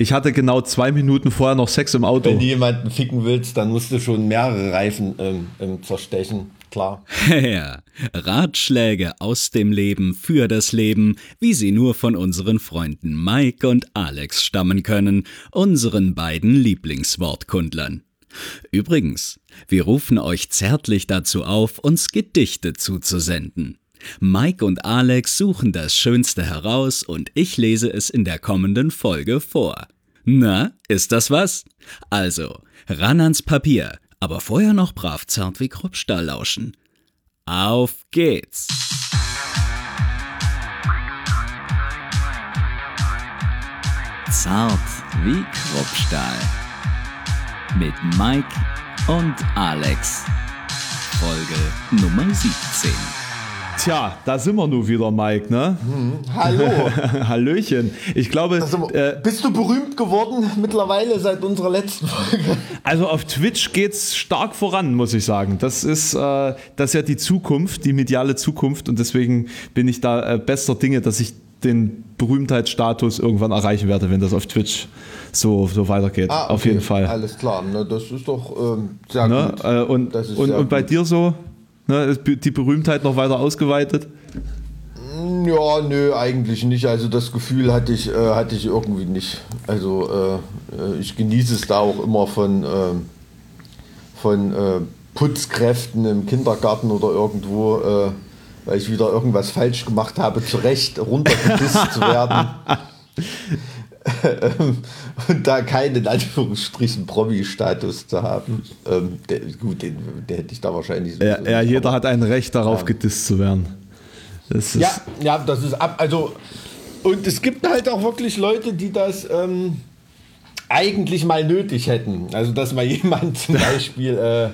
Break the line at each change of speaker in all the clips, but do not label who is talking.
Ich hatte genau zwei Minuten vorher noch Sex im Auto.
Wenn du jemanden ficken willst, dann musst du schon mehrere Reifen ähm, ähm, zerstechen. Klar.
Ja, Ratschläge aus dem Leben für das Leben, wie sie nur von unseren Freunden Mike und Alex stammen können, unseren beiden Lieblingswortkundlern. Übrigens, wir rufen euch zärtlich dazu auf, uns Gedichte zuzusenden. Mike und Alex suchen das Schönste heraus und ich lese es in der kommenden Folge vor. Na, ist das was? Also, ran ans Papier, aber vorher noch brav zart wie Kruppstahl lauschen. Auf geht's! Zart wie Kruppstahl. Mit Mike und Alex. Folge Nummer 17.
Tja, da sind wir nun wieder, Mike, ne?
Hm, hallo.
Hallöchen. Ich glaube.
Also, äh, bist du berühmt geworden mittlerweile seit unserer letzten Folge?
Also auf Twitch geht's stark voran, muss ich sagen. Das ist, äh, das ist ja die Zukunft, die mediale Zukunft und deswegen bin ich da äh, bester Dinge, dass ich den Berühmtheitsstatus irgendwann erreichen werde, wenn das auf Twitch so, so weitergeht. Ah, okay. Auf jeden Fall.
Alles klar, Na, das ist doch ähm, sehr
ne? gut. Äh, und, und, und bei dir so? Ne, ist die Berühmtheit noch weiter ausgeweitet?
Ja, nö, eigentlich nicht. Also das Gefühl hatte ich, äh, hatte ich irgendwie nicht. Also äh, ich genieße es da auch immer von, äh, von äh, Putzkräften im Kindergarten oder irgendwo, äh, weil ich wieder irgendwas falsch gemacht habe, zurecht runtergedisst zu werden. und da keinen in Anführungsstrichen Promi-Status zu haben. Ähm, der, gut, den, der hätte ich da wahrscheinlich
so. Ja, ja jeder hat ein Recht darauf, ja. gedisst zu werden.
ja, ja, das ist ab. Also, und es gibt halt auch wirklich Leute, die das ähm, eigentlich mal nötig hätten. Also, dass mal jemand zum Beispiel. Äh,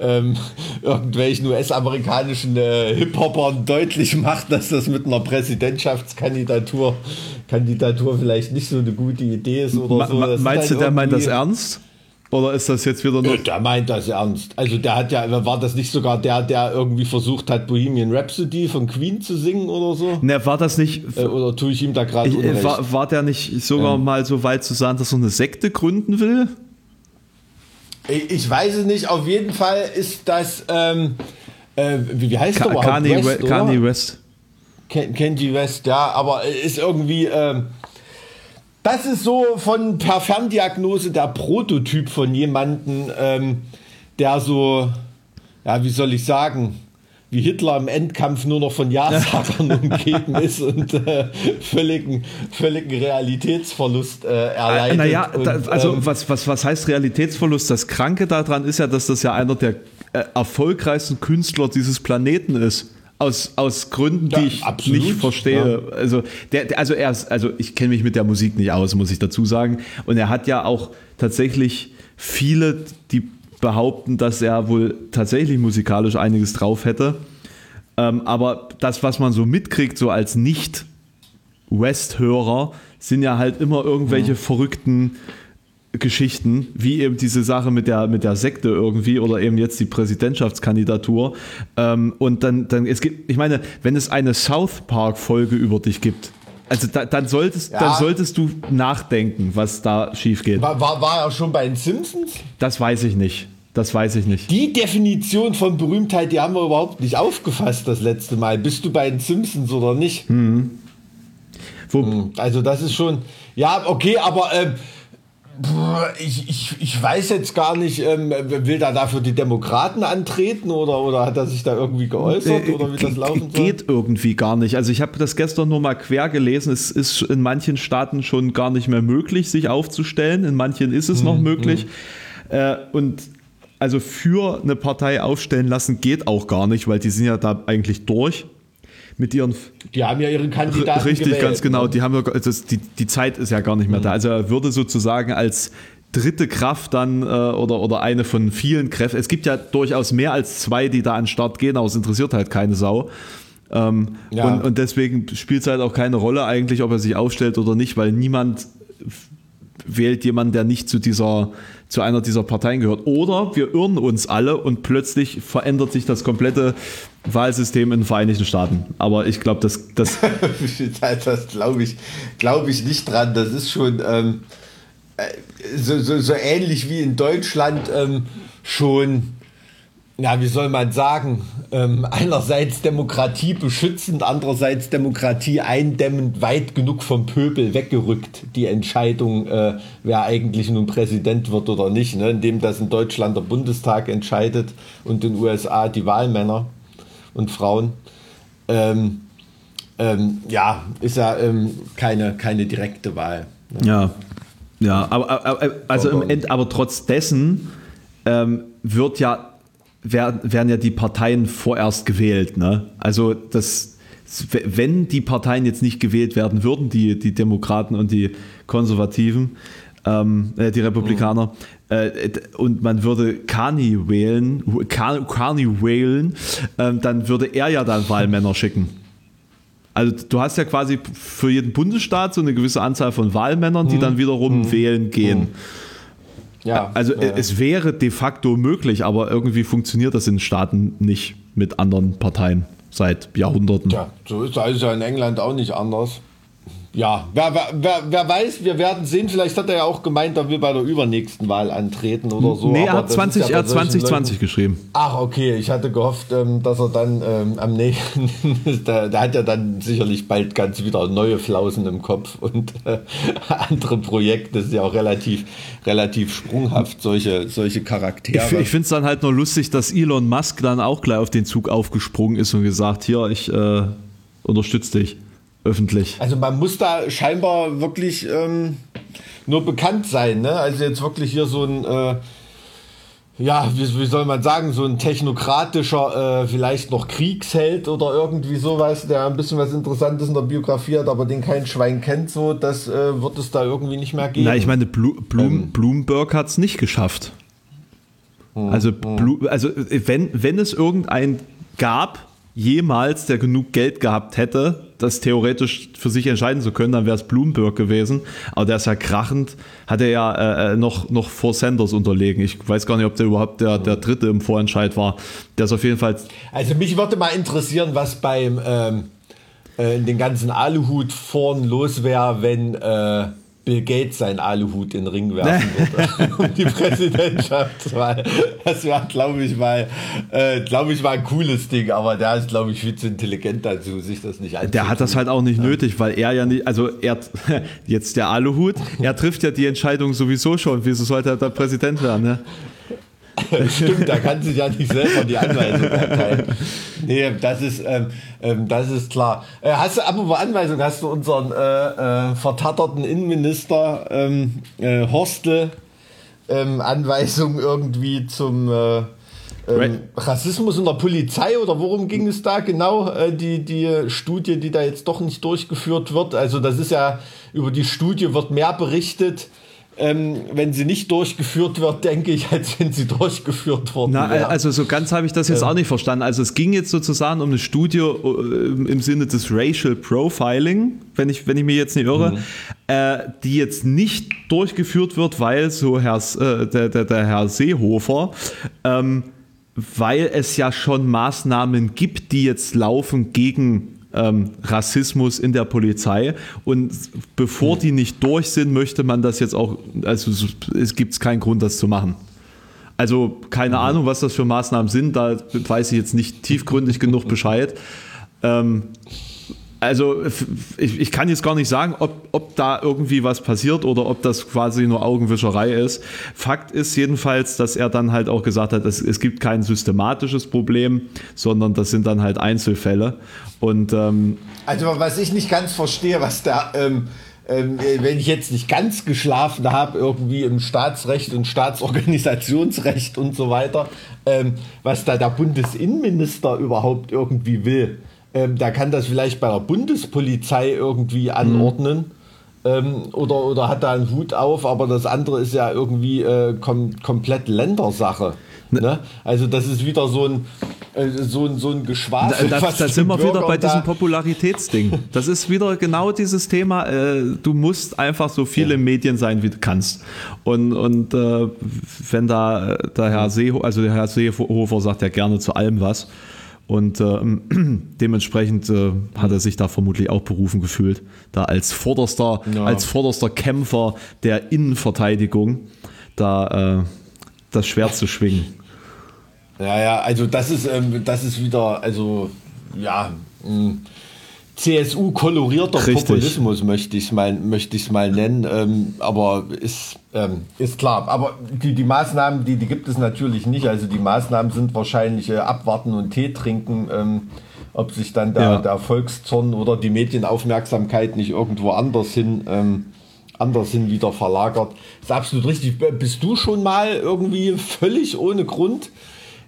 ähm, irgendwelchen US-amerikanischen äh, Hip-Hopern deutlich macht, dass das mit einer Präsidentschaftskandidatur Kandidatur vielleicht nicht so eine gute Idee ist oder
so. Das meinst du, der meint das ernst? Oder ist das jetzt wieder
nur. Der meint das ernst. Also der hat ja, war das nicht sogar der, der irgendwie versucht hat, Bohemian Rhapsody von Queen zu singen oder so?
Ne, war das nicht.
Äh, oder tue ich ihm da gerade
äh, war, war der nicht sogar ähm. mal so weit zu sagen, dass er eine Sekte gründen will?
Ich weiß es nicht. Auf jeden Fall ist das. Ähm, äh, wie, wie heißt Ka der
Kanye West? Kanye West.
Kenji West, ja, aber ist irgendwie. Ähm, das ist so von per Ferndiagnose der Prototyp von jemandem, ähm, der so, ja, wie soll ich sagen, wie Hitler im Endkampf nur noch von Ja-Sagern umgeben ist und äh, völligen, völligen Realitätsverlust äh, erleidet.
Naja,
und,
also ähm, was, was, was heißt Realitätsverlust? Das Kranke daran ist ja, dass das ja einer der äh, erfolgreichsten Künstler dieses Planeten ist. Aus, aus Gründen, ja, die ich absolut, nicht verstehe. Ja. Also, der, der, also, er ist, also ich kenne mich mit der Musik nicht aus, muss ich dazu sagen. Und er hat ja auch tatsächlich viele, die behaupten, dass er wohl tatsächlich musikalisch einiges drauf hätte. Ähm, aber das, was man so mitkriegt, so als Nicht-West-Hörer, sind ja halt immer irgendwelche mhm. verrückten Geschichten, wie eben diese Sache mit der, mit der Sekte irgendwie oder eben jetzt die Präsidentschaftskandidatur. Ähm, und dann, dann, es gibt, ich meine, wenn es eine South Park-Folge über dich gibt, also da, dann, solltest, ja. dann solltest du nachdenken, was da schief geht.
War, war, war er schon bei den Simpsons?
Das weiß ich nicht. Das weiß ich nicht.
Die Definition von Berühmtheit, die haben wir überhaupt nicht aufgefasst das letzte Mal. Bist du bei den Simpsons oder nicht? Mhm. also das ist schon, ja, okay, aber äh, ich, ich, ich weiß jetzt gar nicht, ähm, will da dafür die Demokraten antreten oder, oder hat er sich da irgendwie geäußert oder wie das laufen
soll? Geht irgendwie gar nicht. Also ich habe das gestern nur mal quer gelesen. Es ist in manchen Staaten schon gar nicht mehr möglich, sich aufzustellen. In manchen ist es hm, noch möglich. Hm. Äh, und also für eine Partei aufstellen lassen geht auch gar nicht, weil die sind ja da eigentlich durch mit ihren.
Die haben ja ihren Kandidaten.
Richtig, gewählt, ganz genau. Ne? Die, haben ja, also die, die Zeit ist ja gar nicht mehr mhm. da. Also er würde sozusagen als dritte Kraft dann äh, oder, oder eine von vielen Kräften. Es gibt ja durchaus mehr als zwei, die da an den Start gehen, aber es interessiert halt keine Sau. Ähm, ja. und, und deswegen spielt es halt auch keine Rolle eigentlich, ob er sich aufstellt oder nicht, weil niemand wählt jemanden, der nicht zu dieser zu einer dieser Parteien gehört. Oder wir irren uns alle und plötzlich verändert sich das komplette Wahlsystem in den Vereinigten Staaten. Aber ich glaube, das. Das,
das glaube ich, glaub ich nicht dran. Das ist schon. Ähm äh, so, so, so ähnlich wie in Deutschland ähm, schon ja, wie soll man sagen, ähm, einerseits Demokratie beschützend, andererseits Demokratie eindämmend, weit genug vom Pöbel weggerückt, die Entscheidung, äh, wer eigentlich nun Präsident wird oder nicht, ne? indem das in Deutschland der Bundestag entscheidet und in den USA die Wahlmänner und Frauen. Ähm, ähm, ja, ist ja ähm, keine, keine direkte Wahl.
Ne? Ja, ja, aber, aber also im End, aber trotz dessen ähm, wird ja werden, ja die Parteien vorerst gewählt. Ne? Also das, wenn die Parteien jetzt nicht gewählt werden würden, die, die Demokraten und die Konservativen, ähm, äh, die Republikaner, mhm. äh, und man würde Carney wählen, Carney wählen, äh, dann würde er ja dann Wahlmänner schicken. Also du hast ja quasi für jeden Bundesstaat so eine gewisse Anzahl von Wahlmännern, die mhm. dann wiederum mhm. wählen gehen. Ja, also ja. es wäre de facto möglich, aber irgendwie funktioniert das in Staaten nicht mit anderen Parteien seit Jahrhunderten.
Ja, so ist es ja in England auch nicht anders ja, wer, wer, wer, weiß, wir werden sehen. Vielleicht hat er ja auch gemeint, er will bei der übernächsten Wahl antreten oder so.
Nee, er hat 20, ja er 2020 geschrieben.
Ach, okay. Ich hatte gehofft, ähm, dass er dann ähm, am nächsten, der, der, hat ja dann sicherlich bald ganz wieder neue Flausen im Kopf und äh, andere Projekte. Das ist ja auch relativ, relativ sprunghaft, solche, solche Charaktere.
Ich, ich finde es dann halt nur lustig, dass Elon Musk dann auch gleich auf den Zug aufgesprungen ist und gesagt, hier, ich äh, unterstütze dich öffentlich.
Also man muss da scheinbar wirklich ähm, nur bekannt sein. Ne? Also jetzt wirklich hier so ein, äh, ja, wie, wie, soll man sagen, so ein technokratischer, äh, vielleicht noch Kriegsheld oder irgendwie sowas, der ein bisschen was Interessantes in der Biografie hat, aber den kein Schwein kennt, so, das äh, wird es da irgendwie nicht mehr geben.
Na, ich meine, Blu Blum ähm. Bloomberg hat es nicht geschafft. Hm, also, hm. also wenn, wenn es irgendeinen gab, jemals, der genug Geld gehabt hätte, das theoretisch für sich entscheiden zu können, dann wäre es Bloomberg gewesen. Aber der ist ja krachend, hat er ja äh, äh, noch, noch vor Sanders unterlegen. Ich weiß gar nicht, ob der überhaupt der, der Dritte im Vorentscheid war. Der ist auf jeden Fall.
Also mich würde mal interessieren, was beim ähm, äh, in den ganzen Aluhut vorn los wäre, wenn äh, Bill Gates seinen Aluhut in den Ring werfen würde um die Präsidentschaftswahl. Das wäre, glaube ich, mal, äh, glaube ich, mal ein cooles Ding, aber der ist, glaube ich, viel zu intelligent dazu, sich das nicht
anzutun. Der hat das halt auch nicht ja. nötig, weil er ja nicht, also er, jetzt der Aluhut, er trifft ja die Entscheidung sowieso schon, wieso sollte er da Präsident werden, ne?
Stimmt, da kann sich ja nicht selber die Anweisung erteilen. Nee, das ist, ähm, ähm, das ist klar. Äh, hast du, apropos Anweisung, hast du unseren äh, äh, vertatterten Innenminister ähm, äh, Horstel ähm, Anweisung irgendwie zum äh, ähm, Rassismus in der Polizei oder worum ging es da genau? Äh, die, die Studie, die da jetzt doch nicht durchgeführt wird. Also das ist ja, über die Studie wird mehr berichtet ähm, wenn sie nicht durchgeführt wird, denke ich, als wenn sie durchgeführt worden
Na, wäre. Also so ganz habe ich das jetzt ähm. auch nicht verstanden. Also es ging jetzt sozusagen um eine Studie äh, im Sinne des Racial Profiling, wenn ich, wenn ich mich jetzt nicht irre, mhm. äh, die jetzt nicht durchgeführt wird, weil so Herr, äh, der, der, der Herr Seehofer ähm, weil es ja schon Maßnahmen gibt, die jetzt laufen gegen ähm, Rassismus in der Polizei. Und bevor die nicht durch sind, möchte man das jetzt auch, also es gibt keinen Grund, das zu machen. Also keine mhm. Ahnung, was das für Maßnahmen sind, da weiß ich jetzt nicht tiefgründig genug Bescheid. Ähm, also ich, ich, kann jetzt gar nicht sagen, ob, ob da irgendwie was passiert oder ob das quasi nur Augenwischerei ist. Fakt ist jedenfalls, dass er dann halt auch gesagt hat, es, es gibt kein systematisches Problem, sondern das sind dann halt Einzelfälle. Und, ähm,
also was ich nicht ganz verstehe, was da... Ähm ähm, wenn ich jetzt nicht ganz geschlafen habe, irgendwie im Staatsrecht und Staatsorganisationsrecht und so weiter, ähm, was da der Bundesinnenminister überhaupt irgendwie will ähm, der kann das vielleicht bei der Bundespolizei irgendwie anordnen. Mhm. Ähm, oder, oder hat da einen Hut auf, aber das andere ist ja irgendwie äh, kom komplett Ländersache. Ne? ne? Also das ist wieder so ein, äh, so ein, so ein Geschwafel.
Da, da, da sind wir wieder bei diesem Popularitätsding. Das ist wieder genau dieses Thema. Äh, du musst einfach so viele ja. Medien sein, wie du kannst. Und, und äh, wenn da der Herr Seehofer, also der Herr Seehofer sagt ja gerne zu allem was. Und äh, dementsprechend äh, hat er sich da vermutlich auch berufen gefühlt, da als vorderster, ja. als vorderster Kämpfer der Innenverteidigung da äh, das Schwert zu schwingen.
Ja, ja, also das ist, ähm, das ist wieder, also ja, CSU-kolorierter Populismus möchte ich es mal, möchte mal nennen, ähm, aber ist, ähm, ist klar. Aber die, die Maßnahmen, die, die gibt es natürlich nicht. Also die Maßnahmen sind wahrscheinlich äh, abwarten und Tee trinken, ähm, ob sich dann der, ja. der Volkszorn oder die Medienaufmerksamkeit nicht irgendwo anders hin, ähm, anders hin wieder verlagert. ist absolut richtig. Bist du schon mal irgendwie völlig ohne Grund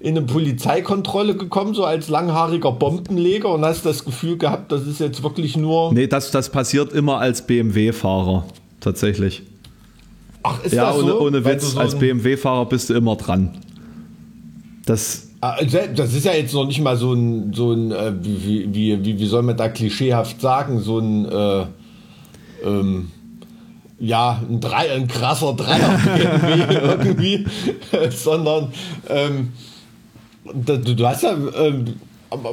in eine Polizeikontrolle gekommen, so als langhaariger Bombenleger und hast das Gefühl gehabt, das ist jetzt wirklich nur.
Nee, das, das passiert immer als BMW-Fahrer, tatsächlich.
Ach, ist
ja,
das
ohne,
so?
ohne Witz, so als BMW-Fahrer bist du immer dran.
Das. Ah, das ist ja jetzt noch nicht mal so ein, so ein äh, wie, wie, wie, wie soll man da klischeehaft sagen, so ein, äh, ähm, ja, ein, Drei, ein krasser Dreier irgendwie, sondern ähm, Du, du hast ja ähm,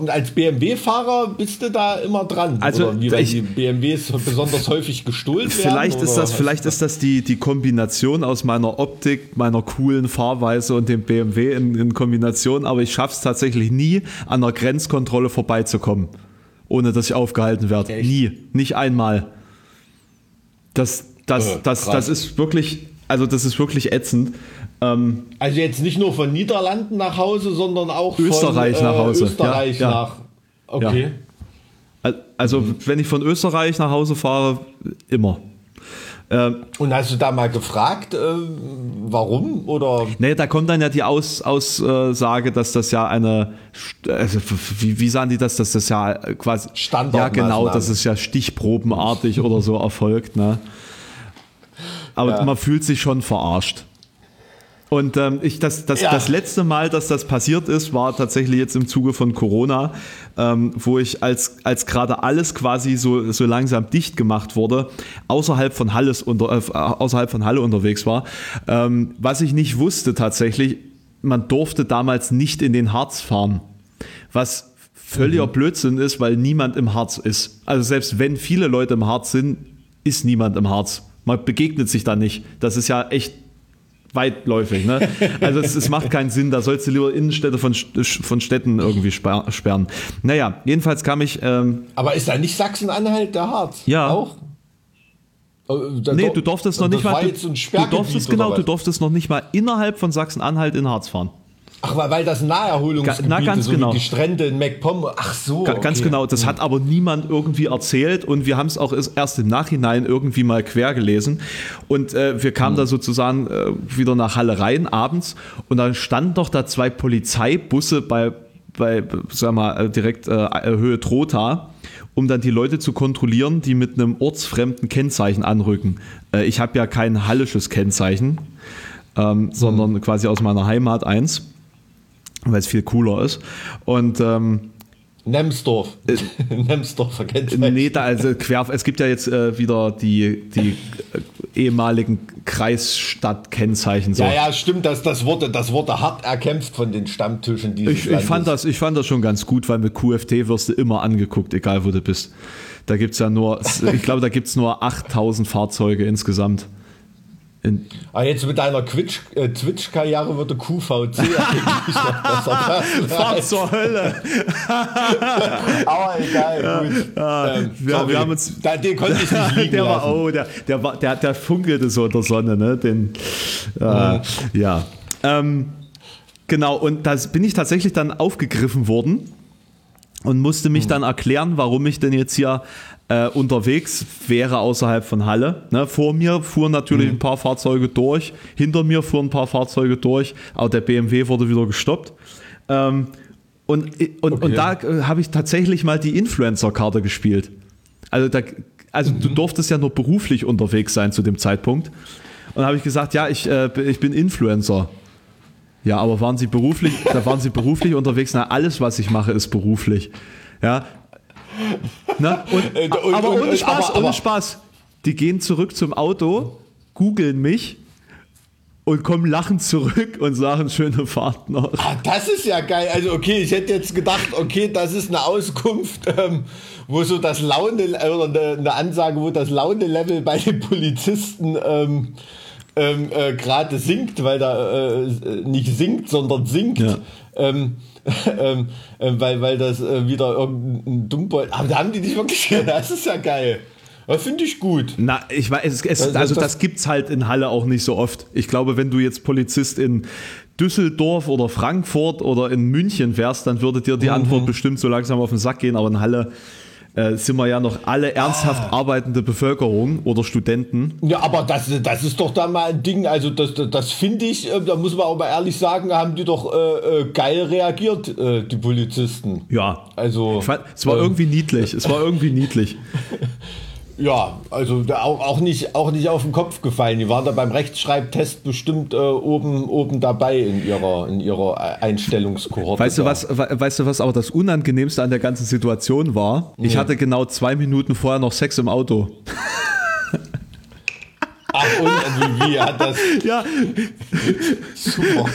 als BMW-Fahrer bist du da immer dran.
Also
oder wie, weil die BMWs besonders häufig gestohlen
werden. Vielleicht ist das, vielleicht ist das die, die Kombination aus meiner Optik, meiner coolen Fahrweise und dem BMW in, in Kombination, aber ich schaffe es tatsächlich nie, an der Grenzkontrolle vorbeizukommen, ohne dass ich aufgehalten werde. Nie. Nicht einmal. Das, das, äh, das, das ist wirklich, also das ist wirklich ätzend.
Ähm, also jetzt nicht nur von Niederlanden nach Hause, sondern auch
Österreich
von,
nach Hause.
Österreich
ja,
nach. Okay.
Ja. Also mhm. wenn ich von Österreich nach Hause fahre, immer.
Ähm, Und hast du da mal gefragt, äh, warum? Oder?
Nee, da kommt dann ja die Aus, Aussage, dass das ja eine, also wie, wie sagen die das, dass das ja quasi,
Standard
ja genau, dass es ja stichprobenartig oder so erfolgt. Ne? Aber ja. man fühlt sich schon verarscht. Und ähm, ich, das, das, ja. das letzte Mal, dass das passiert ist, war tatsächlich jetzt im Zuge von Corona, ähm, wo ich als, als gerade alles quasi so, so langsam dicht gemacht wurde, außerhalb von, Halles unter, äh, außerhalb von Halle unterwegs war. Ähm, was ich nicht wusste tatsächlich, man durfte damals nicht in den Harz fahren. Was völliger mhm. Blödsinn ist, weil niemand im Harz ist. Also selbst wenn viele Leute im Harz sind, ist niemand im Harz. Man begegnet sich da nicht. Das ist ja echt weitläufig. Ne? Also es, es, macht keinen Sinn, da sollst du lieber Innenstädte von, von Städten irgendwie sperren. Naja, jedenfalls kam ich. Ähm,
Aber ist da nicht Sachsen-Anhalt der Harz?
Ja.
Auch?
Äh, nee, du durftest noch nicht mal. Du, du durftest genau, du durftest noch nicht mal innerhalb von Sachsen-Anhalt in Harz fahren.
Ach, weil das Naherholungsgebiete,
Na, ganz
so
genau.
die Strände in MacPom. Ach so.
Ga, ganz genau. Das hat aber niemand irgendwie erzählt und wir haben es auch erst im Nachhinein irgendwie mal quer gelesen. Und äh, wir kamen mhm. da sozusagen äh, wieder nach Halle rein abends und dann standen doch da zwei Polizeibusse bei, bei sag mal, äh, direkt äh, Höhe Trotha um dann die Leute zu kontrollieren, die mit einem ortsfremden Kennzeichen anrücken. Äh, ich habe ja kein hallisches Kennzeichen, ähm, sondern mhm. quasi aus meiner Heimat eins weil es viel cooler ist. Und ähm,
Nemsdorf. Äh,
Nemsdorfer Kennzeichen. Nee, da, also quer, es gibt ja jetzt äh, wieder die, die äh, ehemaligen Kreisstadt-Kennzeichen.
So. Ja, ja, stimmt, das, das, wurde, das wurde hart erkämpft von den Stammtischen
ich, ich, fand das, ich fand das schon ganz gut, weil mit QFT wirst du immer angeguckt, egal wo du bist. Da gibt es ja nur, ich glaube, da gibt es nur 8000 Fahrzeuge insgesamt.
In ah, jetzt mit deiner äh, Twitch-Karriere würde QVC eigentlich noch besser
passen. Fahr zur Hölle.
Aber egal, ja, gut.
Ja, ähm, wir, wir, haben uns,
da, den konnte ich nicht liegen
der war, Oh, der, der, war, der, der funkelte so in der Sonne. Ne? Den, äh, ja. Ähm, genau, und da bin ich tatsächlich dann aufgegriffen worden und musste mich hm. dann erklären, warum ich denn jetzt hier äh, unterwegs wäre außerhalb von Halle. Ne? Vor mir fuhren natürlich mhm. ein paar Fahrzeuge durch, hinter mir fuhren ein paar Fahrzeuge durch, aber der BMW wurde wieder gestoppt. Ähm, und, und, okay. und da äh, habe ich tatsächlich mal die Influencer-Karte gespielt. Also, da, also mhm. du durftest ja nur beruflich unterwegs sein zu dem Zeitpunkt. Und da habe ich gesagt, ja, ich, äh, ich bin Influencer. Ja, aber waren Sie beruflich, da waren Sie beruflich unterwegs? Na, alles, was ich mache, ist beruflich. Ja, Ne? Und, äh, und, aber ohne Spaß, aber, aber, ohne Spaß. Die gehen zurück zum Auto, googeln mich und kommen lachend zurück und sagen schöne Fahrt noch.
Ah, das ist ja geil. Also okay, ich hätte jetzt gedacht, okay, das ist eine Auskunft, ähm, wo so das Laune oder eine, eine, Ansage, wo das Laune-Level bei den Polizisten ähm, ähm, äh, gerade sinkt, weil da äh, nicht sinkt, sondern sinkt. Ja. Ähm, ähm, äh, weil, weil das äh, wieder irgendein Dummbold. Aber da haben die nicht wirklich. Das ist ja geil. Das finde ich gut.
Na, ich weiß, es, es, also, also das, das gibt es halt in Halle auch nicht so oft. Ich glaube, wenn du jetzt Polizist in Düsseldorf oder Frankfurt oder in München wärst, dann würde dir die mhm. Antwort bestimmt so langsam auf den Sack gehen. Aber in Halle äh, sind wir ja noch alle ernsthaft ah. arbeitende Bevölkerung oder Studenten.
Ja, aber das, das ist doch da mal ein Ding, also das, das finde ich, äh, da muss man auch mal ehrlich sagen, haben die doch äh, äh geil reagiert, äh, die Polizisten.
Ja. Also. Fand, es war ähm, irgendwie niedlich, es war irgendwie niedlich.
Ja, also auch, auch, nicht, auch nicht auf den Kopf gefallen. Die waren da beim Rechtschreibtest bestimmt äh, oben, oben dabei in ihrer, in ihrer Einstellungskohorte.
Weißt du, was, weißt du, was aber das Unangenehmste an der ganzen Situation war? Ich hatte genau zwei Minuten vorher noch Sex im Auto.
Ach, und wie, wie hat das?
Ja.
Super.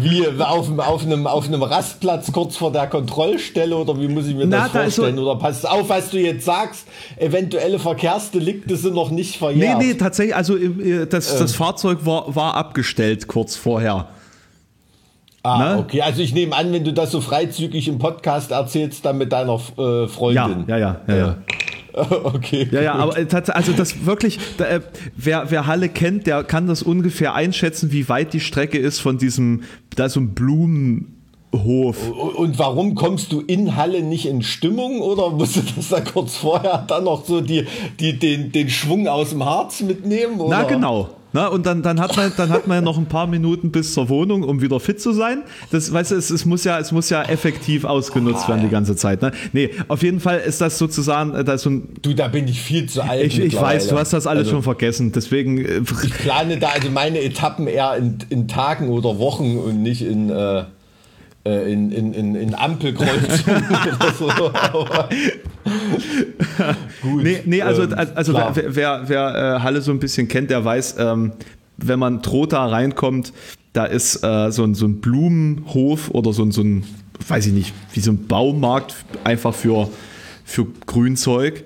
Wie auf, auf, einem, auf einem Rastplatz kurz vor der Kontrollstelle oder wie muss ich mir Na, das vorstellen? Da so oder pass auf, was du jetzt sagst, eventuelle Verkehrsdelikte sind noch nicht verjährt.
Nee, nee, tatsächlich, also äh, das, das ähm. Fahrzeug war, war abgestellt kurz vorher.
Ah, ne? okay. Also ich nehme an, wenn du das so freizügig im Podcast erzählst, dann mit deiner äh, Freundin.
Ja, ja, ja. ja, ja.
Okay.
Ja, ja, aber äh, also das wirklich, da, äh, wer, wer Halle kennt, der kann das ungefähr einschätzen, wie weit die Strecke ist von diesem, da so ein Blumenhof.
Und warum kommst du in Halle nicht in Stimmung oder musst du das da kurz vorher dann noch so die, die, den, den Schwung aus dem Harz mitnehmen? Oder?
Na genau, na, und dann, dann, hat man, dann hat man ja noch ein paar Minuten bis zur Wohnung, um wieder fit zu sein. Das, weißt du, es, es, muss, ja, es muss ja effektiv ausgenutzt ah, werden die ganze Zeit. Ne? Nee, auf jeden Fall ist das sozusagen. Äh, das so ein,
du, da bin ich viel zu alt.
Ich, ich weiß, du hast das alles also, schon vergessen. Deswegen.
Äh, ich plane da also meine Etappen eher in, in Tagen oder Wochen und nicht in. Äh äh, in, in, in, in Ampelkreuzungen oder so.
gut. Nee, nee also, ähm, also wer, wer, wer äh, Halle so ein bisschen kennt, der weiß, ähm, wenn man Trotha reinkommt, da ist äh, so, ein, so ein Blumenhof oder so ein, so ein, weiß ich nicht, wie so ein Baumarkt einfach für, für Grünzeug.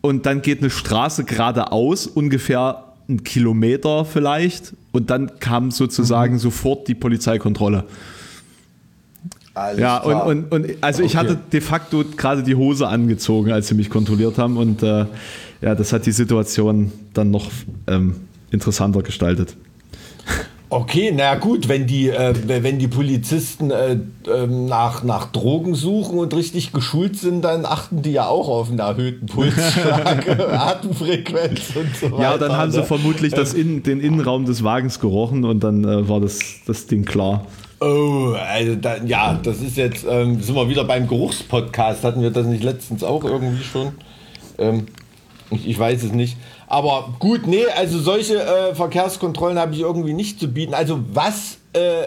Und dann geht eine Straße geradeaus, ungefähr einen Kilometer vielleicht. Und dann kam sozusagen mhm. sofort die Polizeikontrolle. Alles ja, klar. Und, und, und also okay. ich hatte de facto gerade die Hose angezogen, als sie mich kontrolliert haben. Und äh, ja, das hat die Situation dann noch ähm, interessanter gestaltet.
Okay, na gut, wenn die, äh, wenn die Polizisten äh, äh, nach, nach Drogen suchen und richtig geschult sind, dann achten die ja auch auf einen erhöhten Pulsschlag, Atemfrequenz und so weiter.
Ja, dann haben sie ne? vermutlich das in, den Innenraum des Wagens gerochen und dann äh, war das, das Ding klar.
Oh, also da, ja, das ist jetzt, ähm, sind wir wieder beim Geruchspodcast. Hatten wir das nicht letztens auch irgendwie schon? Ähm, ich, ich, weiß es nicht. Aber gut, nee, also solche äh, Verkehrskontrollen habe ich irgendwie nicht zu bieten. Also was äh,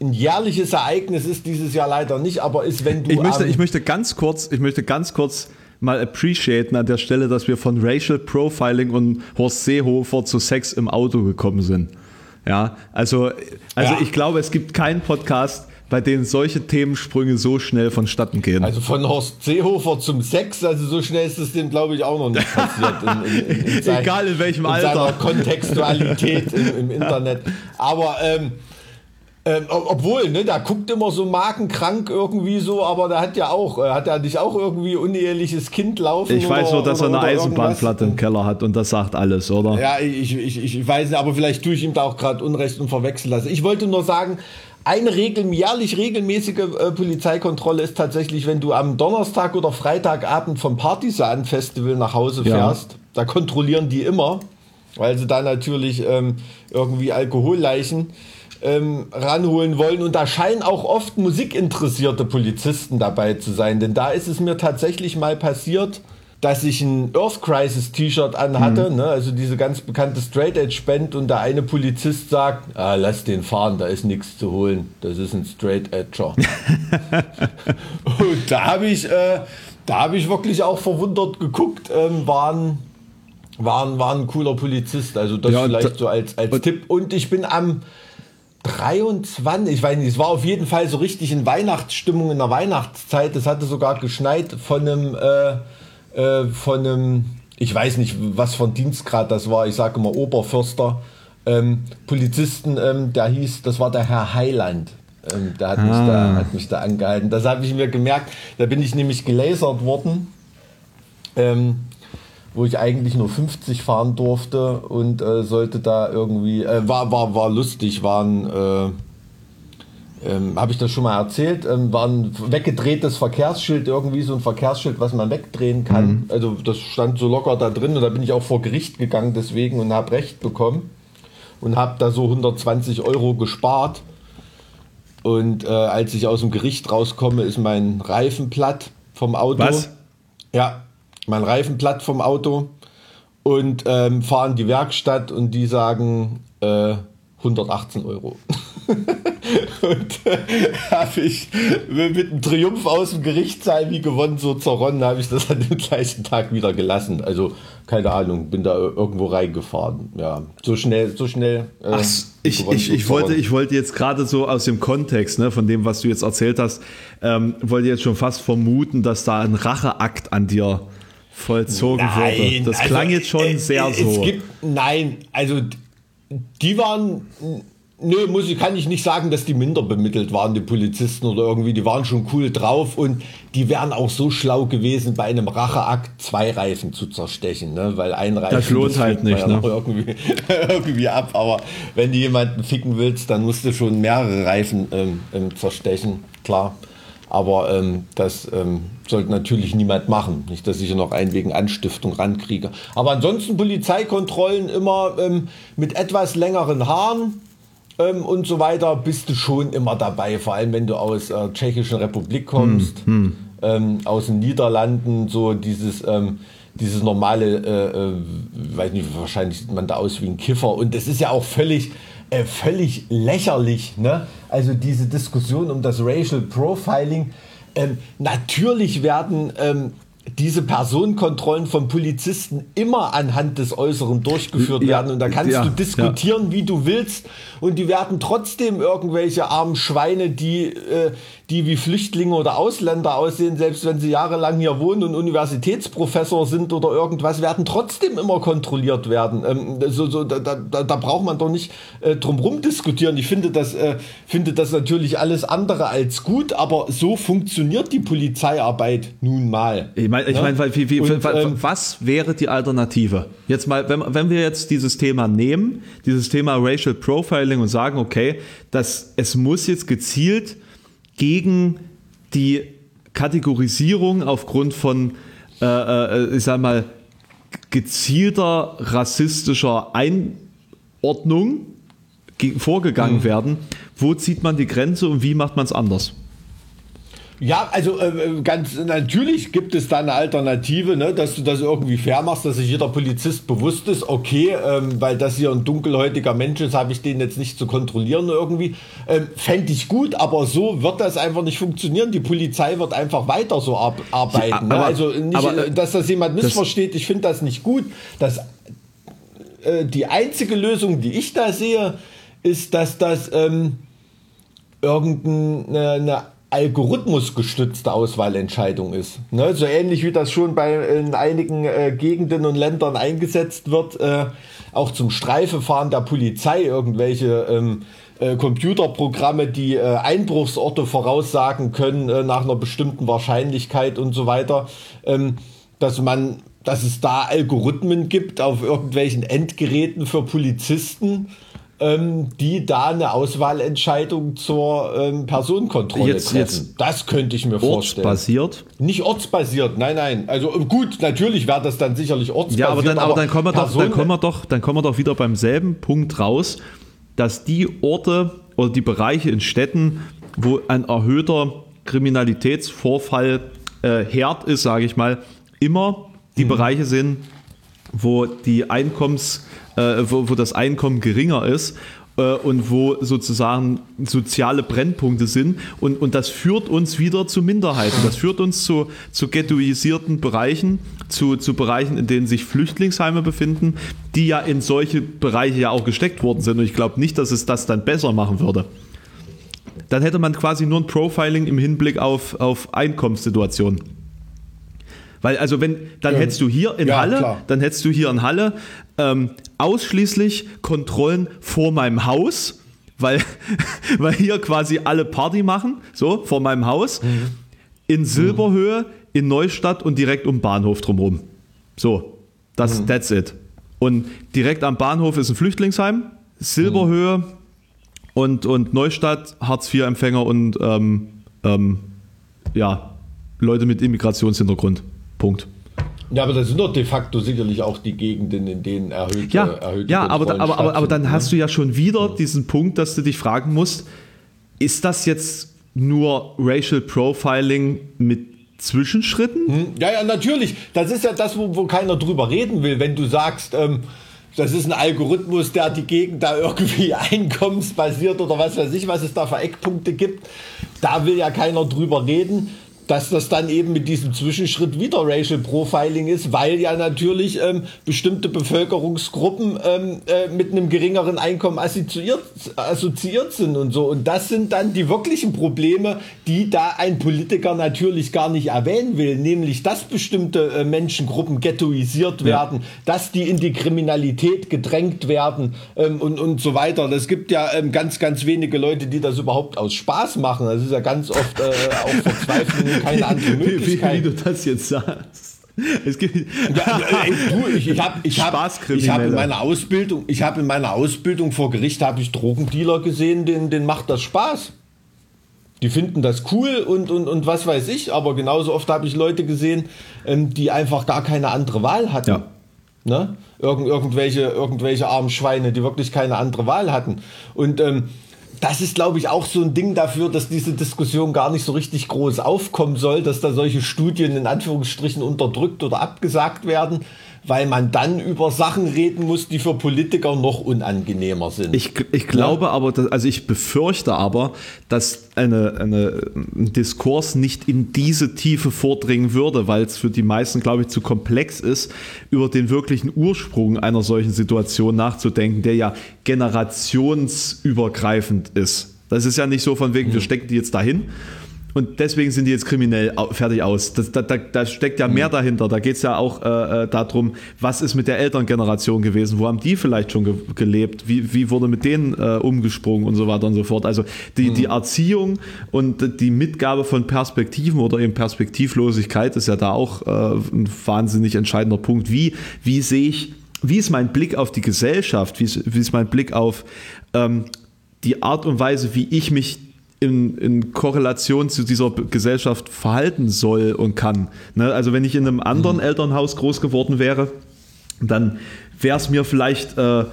ein jährliches Ereignis ist dieses Jahr leider nicht, aber ist, wenn du.
Ich möchte, ich möchte ganz kurz, ich möchte ganz kurz mal appreciaten an der Stelle, dass wir von Racial Profiling und Horst Seehofer zu Sex im Auto gekommen sind. Ja, also, also ja. ich glaube, es gibt keinen Podcast, bei dem solche Themensprünge so schnell vonstatten gehen.
Also von Horst Seehofer zum Sex, also so schnell ist es dem, glaube ich, auch noch nicht passiert. In,
in, in sein, Egal in welchem in Alter. Seiner
Kontextualität im, im Internet. Aber ähm, ähm, obwohl, ne, da guckt immer so markenkrank irgendwie so, aber der hat ja auch, äh, hat er nicht auch irgendwie uneheliches Kind laufen?
Ich weiß nur, dass er eine Eisenbahnplatte im Keller hat und das sagt alles, oder?
Ja, ich, ich, ich weiß nicht, aber vielleicht tue ich ihm da auch gerade Unrecht und verwechseln lassen. Ich wollte nur sagen, eine Regel, jährlich regelmäßige äh, Polizeikontrolle ist tatsächlich, wenn du am Donnerstag oder Freitagabend vom Partisan Festival nach Hause fährst. Ja. Da kontrollieren die immer, weil sie da natürlich ähm, irgendwie Alkoholleichen ähm, ranholen wollen. Und da scheinen auch oft musikinteressierte Polizisten dabei zu sein. Denn da ist es mir tatsächlich mal passiert, dass ich ein Earth Crisis T-Shirt anhatte, mhm. ne, also diese ganz bekannte Straight Edge Band und der eine Polizist sagt, ah, lass den fahren, da ist nichts zu holen, das ist ein Straight Edger. und da habe ich, äh, da habe ich wirklich auch verwundert geguckt, ähm, waren war, war ein cooler Polizist. Also das ja, vielleicht so als, als Tipp. Und ich bin am 23, ich weiß nicht, es war auf jeden Fall so richtig in Weihnachtsstimmung in der Weihnachtszeit. Es hatte sogar geschneit von einem, äh, äh, von einem, ich weiß nicht, was von Dienstgrad das war. Ich sage immer Oberförster. Ähm, Polizisten, ähm, der hieß, das war der Herr Heiland. Ähm, der hat, ah. mich da, hat mich da angehalten. Das habe ich mir gemerkt. Da bin ich nämlich gelasert worden. Ähm, wo ich eigentlich nur 50 fahren durfte und äh, sollte da irgendwie, äh, war, war, war lustig, waren, äh, ähm, habe ich das schon mal erzählt, ähm, war ein weggedrehtes Verkehrsschild, irgendwie so ein Verkehrsschild, was man wegdrehen kann. Mhm. Also das stand so locker da drin und da bin ich auch vor Gericht gegangen deswegen und habe Recht bekommen und habe da so 120 Euro gespart. Und äh, als ich aus dem Gericht rauskomme, ist mein Reifen platt vom Auto.
Was?
Ja, mein Reifen platt vom Auto und ähm, fahren die Werkstatt und die sagen äh, 118 Euro. und äh, habe ich mit einem Triumph aus dem Gerichtssaal wie gewonnen, so zerronnen, habe ich das an dem gleichen Tag wieder gelassen. Also keine Ahnung, bin da irgendwo reingefahren. Ja, so schnell, so schnell.
Äh, Ach, ich, ich, ich, wollte, ich wollte jetzt gerade so aus dem Kontext, ne, von dem, was du jetzt erzählt hast, ähm, wollte jetzt schon fast vermuten, dass da ein Racheakt an dir vollzogen nein, wurde. Das also, klang jetzt schon äh, sehr es so.
Gibt, nein, also die waren. Nö, muss ich, kann ich nicht sagen, dass die minder bemittelt waren, die Polizisten oder irgendwie, die waren schon cool drauf und die wären auch so schlau gewesen, bei einem Racheakt zwei Reifen zu zerstechen, ne? weil ein Reifen.
Das lohnt halt nicht, ne?
Irgendwie, irgendwie ab, aber wenn du jemanden ficken willst, dann musst du schon mehrere Reifen ähm, ähm, zerstechen, klar. Aber ähm, das ähm, sollte natürlich niemand machen. Nicht, dass ich hier noch einen wegen Anstiftung rankriege. Aber ansonsten Polizeikontrollen immer ähm, mit etwas längeren Haaren ähm, und so weiter bist du schon immer dabei. Vor allem, wenn du aus äh, Tschechischen Republik kommst, hm, hm. aus den Niederlanden, so dieses ähm, dieses normale, äh, äh, weiß nicht, wahrscheinlich sieht man da aus wie ein Kiffer. Und das ist ja auch völlig, äh, völlig lächerlich. Ne? Also diese Diskussion um das Racial Profiling. Ähm, natürlich werden ähm, diese Personenkontrollen von Polizisten immer anhand des Äußeren durchgeführt ja, werden. Und da kannst ja, du diskutieren, ja. wie du willst. Und die werden trotzdem irgendwelche armen Schweine, die, äh, die wie Flüchtlinge oder Ausländer aussehen, selbst wenn sie jahrelang hier wohnen und Universitätsprofessor sind oder irgendwas, werden trotzdem immer kontrolliert werden. Ähm, so, so, da, da, da braucht man doch nicht äh, drum diskutieren. Ich finde das, äh, finde das natürlich alles andere als gut, aber so funktioniert die Polizeiarbeit nun mal.
Ich meine, ich ja? mein, wie, wie, und, ähm, was wäre die Alternative? Jetzt mal, wenn, wenn wir jetzt dieses Thema nehmen, dieses Thema Racial Profiling und sagen, okay, dass es muss jetzt gezielt gegen die Kategorisierung aufgrund von, äh, äh, ich sag mal, gezielter rassistischer Einordnung vorgegangen mhm. werden. Wo zieht man die Grenze und wie macht man es anders?
Ja, also äh, ganz natürlich gibt es da eine Alternative, ne, dass du das irgendwie fair machst, dass sich jeder Polizist bewusst ist, okay, ähm, weil das hier ein dunkelhäutiger Mensch ist, habe ich den jetzt nicht zu kontrollieren irgendwie. Ähm, Fände ich gut, aber so wird das einfach nicht funktionieren. Die Polizei wird einfach weiter so ar arbeiten. Ja, ne? aber, ne? Also nicht, aber, äh, dass das jemand missversteht, ich finde das nicht gut. Das, äh, die einzige Lösung, die ich da sehe, ist, dass das ähm, irgendeine algorithmusgestützte Auswahlentscheidung ist. Ne? So ähnlich wie das schon bei in einigen äh, Gegenden und Ländern eingesetzt wird, äh, auch zum Streifefahren der Polizei irgendwelche ähm, äh, Computerprogramme, die äh, Einbruchsorte voraussagen können äh, nach einer bestimmten Wahrscheinlichkeit und so weiter, ähm, dass man, dass es da Algorithmen gibt auf irgendwelchen Endgeräten für Polizisten, ähm, die da eine Auswahlentscheidung zur ähm, Personenkontrolle
jetzt, treffen. Jetzt
das könnte ich mir vorstellen.
Ortsbasiert?
Nicht ortsbasiert, nein, nein. Also äh, gut, natürlich wäre das dann sicherlich ortsbasiert.
Ja, aber dann, aber dann, kommen wir doch, dann, kommen wir doch, dann kommen wir doch wieder beim selben Punkt raus, dass die Orte oder die Bereiche in Städten, wo ein erhöhter Kriminalitätsvorfall äh, Herd ist, sage ich mal, immer die hm. Bereiche sind, wo die Einkommens- äh, wo, wo das Einkommen geringer ist äh, und wo sozusagen soziale Brennpunkte sind. Und, und das führt uns wieder zu Minderheiten. Das führt uns zu, zu ghettoisierten Bereichen, zu, zu Bereichen, in denen sich Flüchtlingsheime befinden, die ja in solche Bereiche ja auch gesteckt worden sind. Und ich glaube nicht, dass es das dann besser machen würde. Dann hätte man quasi nur ein Profiling im Hinblick auf, auf Einkommenssituationen. Weil, also wenn, dann ja. hättest du hier in ja, Halle, klar. dann hättest du hier in Halle ähm, ausschließlich Kontrollen vor meinem Haus, weil, weil hier quasi alle Party machen, so, vor meinem Haus, mhm. in Silberhöhe, in Neustadt und direkt um Bahnhof drumherum. So, das, mhm. that's it. Und direkt am Bahnhof ist ein Flüchtlingsheim, Silberhöhe mhm. und, und Neustadt, Hartz-IV-Empfänger und ähm, ähm, ja, Leute mit Immigrationshintergrund. Punkt.
Ja, aber das sind doch de facto sicherlich auch die Gegenden, in denen erhöhte
Ja, erhöhte ja aber, aber, aber, aber dann ne? hast du ja schon wieder diesen Punkt, dass du dich fragen musst, ist das jetzt nur Racial Profiling mit Zwischenschritten? Hm,
ja, ja, natürlich. Das ist ja das, wo, wo keiner drüber reden will. Wenn du sagst, ähm, das ist ein Algorithmus, der die Gegend da irgendwie einkommensbasiert oder was weiß ich, was es da für Eckpunkte gibt, da will ja keiner drüber reden dass das dann eben mit diesem Zwischenschritt wieder Racial Profiling ist, weil ja natürlich ähm, bestimmte Bevölkerungsgruppen ähm, äh, mit einem geringeren Einkommen assoziiert, assoziiert sind und so. Und das sind dann die wirklichen Probleme, die da ein Politiker natürlich gar nicht erwähnen will, nämlich dass bestimmte äh, Menschengruppen ghettoisiert werden, ja. dass die in die Kriminalität gedrängt werden ähm, und, und so weiter. Es gibt ja ähm, ganz, ganz wenige Leute, die das überhaupt aus Spaß machen. Das ist ja ganz oft äh, auch Verzweiflung keine andere Möglichkeit.
Wie, wie, wie du das jetzt sagst. Es gibt
ja, du, ich, ich habe ich hab, ich hab in meiner Ausbildung, ich habe in meiner Ausbildung vor Gericht habe ich Drogendealer gesehen, denen, denen macht das Spaß. Die finden das cool und, und, und was weiß ich, aber genauso oft habe ich Leute gesehen, ähm, die einfach gar keine andere Wahl hatten. Ja. Ne? Irgend, irgendwelche, irgendwelche armen Schweine, die wirklich keine andere Wahl hatten. Und ähm, das ist, glaube ich, auch so ein Ding dafür, dass diese Diskussion gar nicht so richtig groß aufkommen soll, dass da solche Studien in Anführungsstrichen unterdrückt oder abgesagt werden weil man dann über Sachen reden muss, die für Politiker noch unangenehmer sind.
Ich, ich glaube ja? aber, dass, also ich befürchte aber, dass eine, eine, ein Diskurs nicht in diese Tiefe vordringen würde, weil es für die meisten, glaube ich, zu komplex ist, über den wirklichen Ursprung einer solchen Situation nachzudenken, der ja generationsübergreifend ist. Das ist ja nicht so von wegen, wir hm. stecken die jetzt dahin und deswegen sind die jetzt kriminell fertig aus. Das, da, da, da, steckt ja mehr mhm. dahinter. Da geht es ja auch äh, äh, darum, was ist mit der Elterngeneration gewesen? Wo haben die vielleicht schon ge gelebt? Wie, wie wurde mit denen äh, umgesprungen und so weiter und so fort? Also die, mhm. die Erziehung und die Mitgabe von Perspektiven oder eben Perspektivlosigkeit ist ja da auch äh, ein wahnsinnig entscheidender Punkt. Wie, wie sehe ich, wie ist mein Blick auf die Gesellschaft? Wie ist, wie ist mein Blick auf ähm, die Art und Weise, wie ich mich in, in, Korrelation zu dieser Gesellschaft verhalten soll und kann. Ne? Also wenn ich in einem anderen mhm. Elternhaus groß geworden wäre, dann wäre es mir vielleicht äh,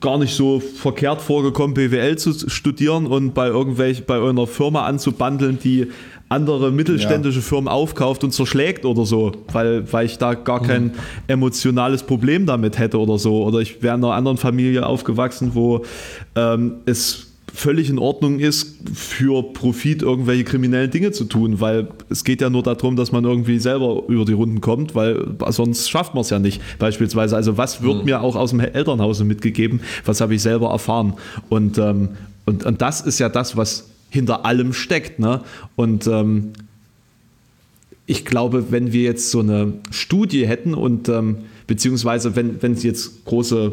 gar nicht so verkehrt vorgekommen, BWL zu studieren und bei irgendwelch, bei einer Firma anzubandeln, die andere mittelständische ja. Firmen aufkauft und zerschlägt oder so, weil, weil ich da gar kein mhm. emotionales Problem damit hätte oder so. Oder ich wäre in einer anderen Familie aufgewachsen, wo ähm, es völlig in Ordnung ist, für Profit irgendwelche kriminellen Dinge zu tun, weil es geht ja nur darum, dass man irgendwie selber über die Runden kommt, weil sonst schafft man es ja nicht. Beispielsweise, also was wird mhm. mir auch aus dem Elternhause mitgegeben, was habe ich selber erfahren? Und, ähm, und, und das ist ja das, was hinter allem steckt. Ne? Und ähm, ich glaube, wenn wir jetzt so eine Studie hätten und ähm, beziehungsweise wenn, wenn es jetzt große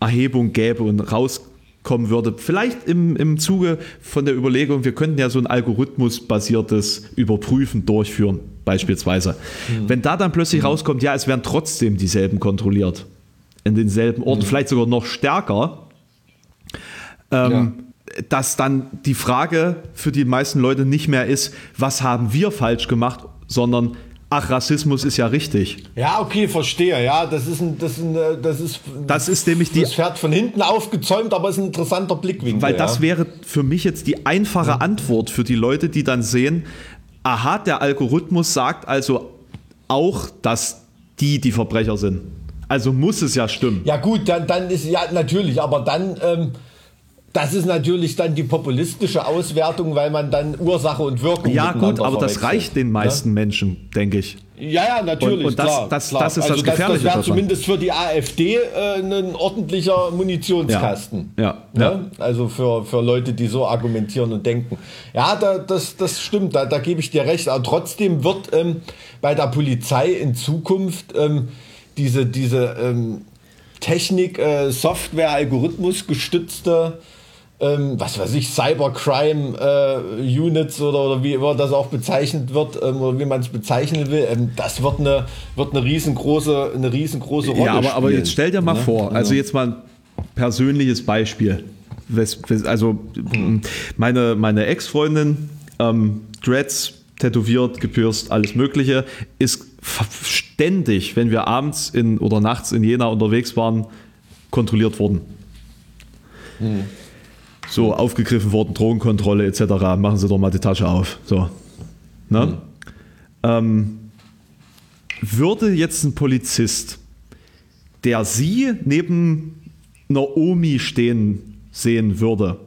Erhebung gäbe und raus kommen würde. Vielleicht im, im Zuge von der Überlegung, wir könnten ja so ein algorithmusbasiertes Überprüfen durchführen, beispielsweise. Mhm. Wenn da dann plötzlich mhm. rauskommt, ja, es werden trotzdem dieselben kontrolliert. In denselben Orten, mhm. vielleicht sogar noch stärker. Ähm, ja dass dann die Frage für die meisten Leute nicht mehr ist, was haben wir falsch gemacht, sondern ach, Rassismus ist ja richtig.
Ja, okay, verstehe. Ja, das ist ein, das ist, ein, das ist,
das ist nämlich die.
Das Pferd von hinten aufgezäumt, aber es ist ein interessanter Blickwinkel.
Weil das ja. wäre für mich jetzt die einfache ja. Antwort für die Leute, die dann sehen, aha, der Algorithmus sagt also auch, dass die die Verbrecher sind. Also muss es ja stimmen.
Ja gut, dann, dann ist ja natürlich, aber dann ähm, das ist natürlich dann die populistische Auswertung, weil man dann Ursache und Wirkung
Ja, gut, aber das reicht den meisten ja? Menschen, denke ich.
Ja, ja, natürlich. Und,
und das,
klar,
das,
klar.
das ist also das Gefährliche.
Das, das wäre zumindest für die AfD äh, ein ordentlicher Munitionskasten.
Ja. ja, ja.
Ne? Also für, für Leute, die so argumentieren und denken. Ja, da, das, das stimmt, da, da gebe ich dir recht. Aber trotzdem wird ähm, bei der Polizei in Zukunft ähm, diese, diese ähm, Technik, äh, Software, Algorithmus gestützte ähm, was weiß ich, Cybercrime äh, Units oder, oder wie immer das auch bezeichnet wird ähm, oder wie man es bezeichnen will, ähm, das wird eine, wird eine riesengroße, eine riesengroße Rolle
Ja, aber,
spielen,
aber jetzt stell dir mal
ne?
vor, also jetzt mal ein persönliches Beispiel. Also hm. meine, meine Ex-Freundin, ähm, Dreads, tätowiert, gepürst, alles Mögliche, ist ständig, wenn wir abends in, oder nachts in Jena unterwegs waren, kontrolliert worden. Hm. So, aufgegriffen worden, Drogenkontrolle etc. Machen Sie doch mal die Tasche auf. So. Ne? Mhm. Ähm, würde jetzt ein Polizist, der Sie neben einer Omi stehen sehen würde,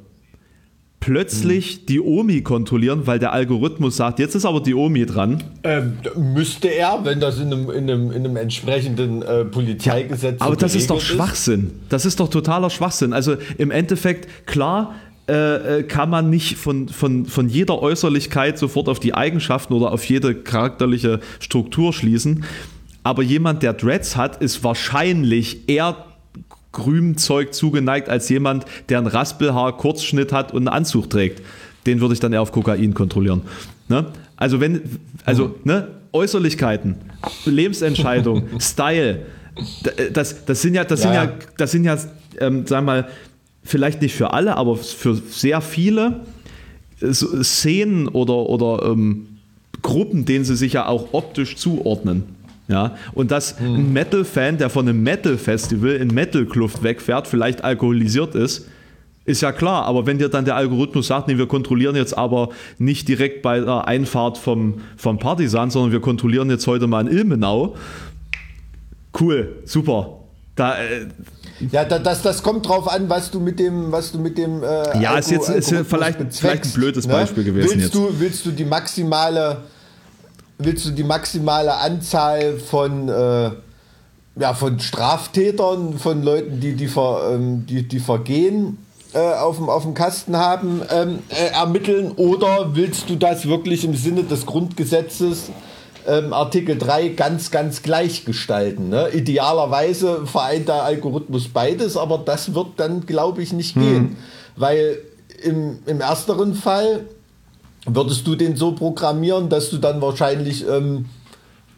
plötzlich mhm. die Omi kontrollieren, weil der Algorithmus sagt, jetzt ist aber die Omi dran.
Ähm, müsste er, wenn das in einem, in einem, in einem entsprechenden äh, Polizeigesetz.
Ja, aber das ist doch Schwachsinn. Das ist doch totaler Schwachsinn. Also im Endeffekt, klar, äh, äh, kann man nicht von, von, von jeder Äußerlichkeit sofort auf die Eigenschaften oder auf jede charakterliche Struktur schließen. Aber jemand, der Dreads hat, ist wahrscheinlich eher Grümzeug zugeneigt als jemand, der ein Raspelhaar, Kurzschnitt hat und einen Anzug trägt. Den würde ich dann eher auf Kokain kontrollieren. Ne? Also wenn, also mhm. ne, Äußerlichkeiten, Lebensentscheidung, Style, das, das sind ja, das ja. sind ja, das sind ja, ähm, sagen wir mal, vielleicht nicht für alle, aber für sehr viele Szenen oder, oder ähm, Gruppen, denen sie sich ja auch optisch zuordnen. Ja, und dass hm. ein Metal-Fan, der von einem Metal-Festival in Metal-Kluft wegfährt, vielleicht alkoholisiert ist, ist ja klar. Aber wenn dir dann der Algorithmus sagt, nee, wir kontrollieren jetzt aber nicht direkt bei der Einfahrt vom, vom Partisan, sondern wir kontrollieren jetzt heute mal in Ilmenau, cool, super. Da, äh,
ja, das, das kommt drauf an, was du mit dem, was du mit dem.
Äh, ja, ist jetzt ist vielleicht, vielleicht ein blödes ne? Beispiel gewesen.
Willst
jetzt.
du, willst du die maximale willst du die maximale Anzahl von, äh, ja, von Straftätern, von Leuten, die die, ver, ähm, die, die Vergehen äh, auf, dem, auf dem Kasten haben, ähm, äh, ermitteln? Oder willst du das wirklich im Sinne des Grundgesetzes? Ähm, Artikel 3 ganz, ganz gleich gestalten. Ne? Idealerweise vereint der Algorithmus beides, aber das wird dann, glaube ich, nicht hm. gehen. Weil im, im ersteren Fall Würdest du den so programmieren, dass du dann wahrscheinlich ähm,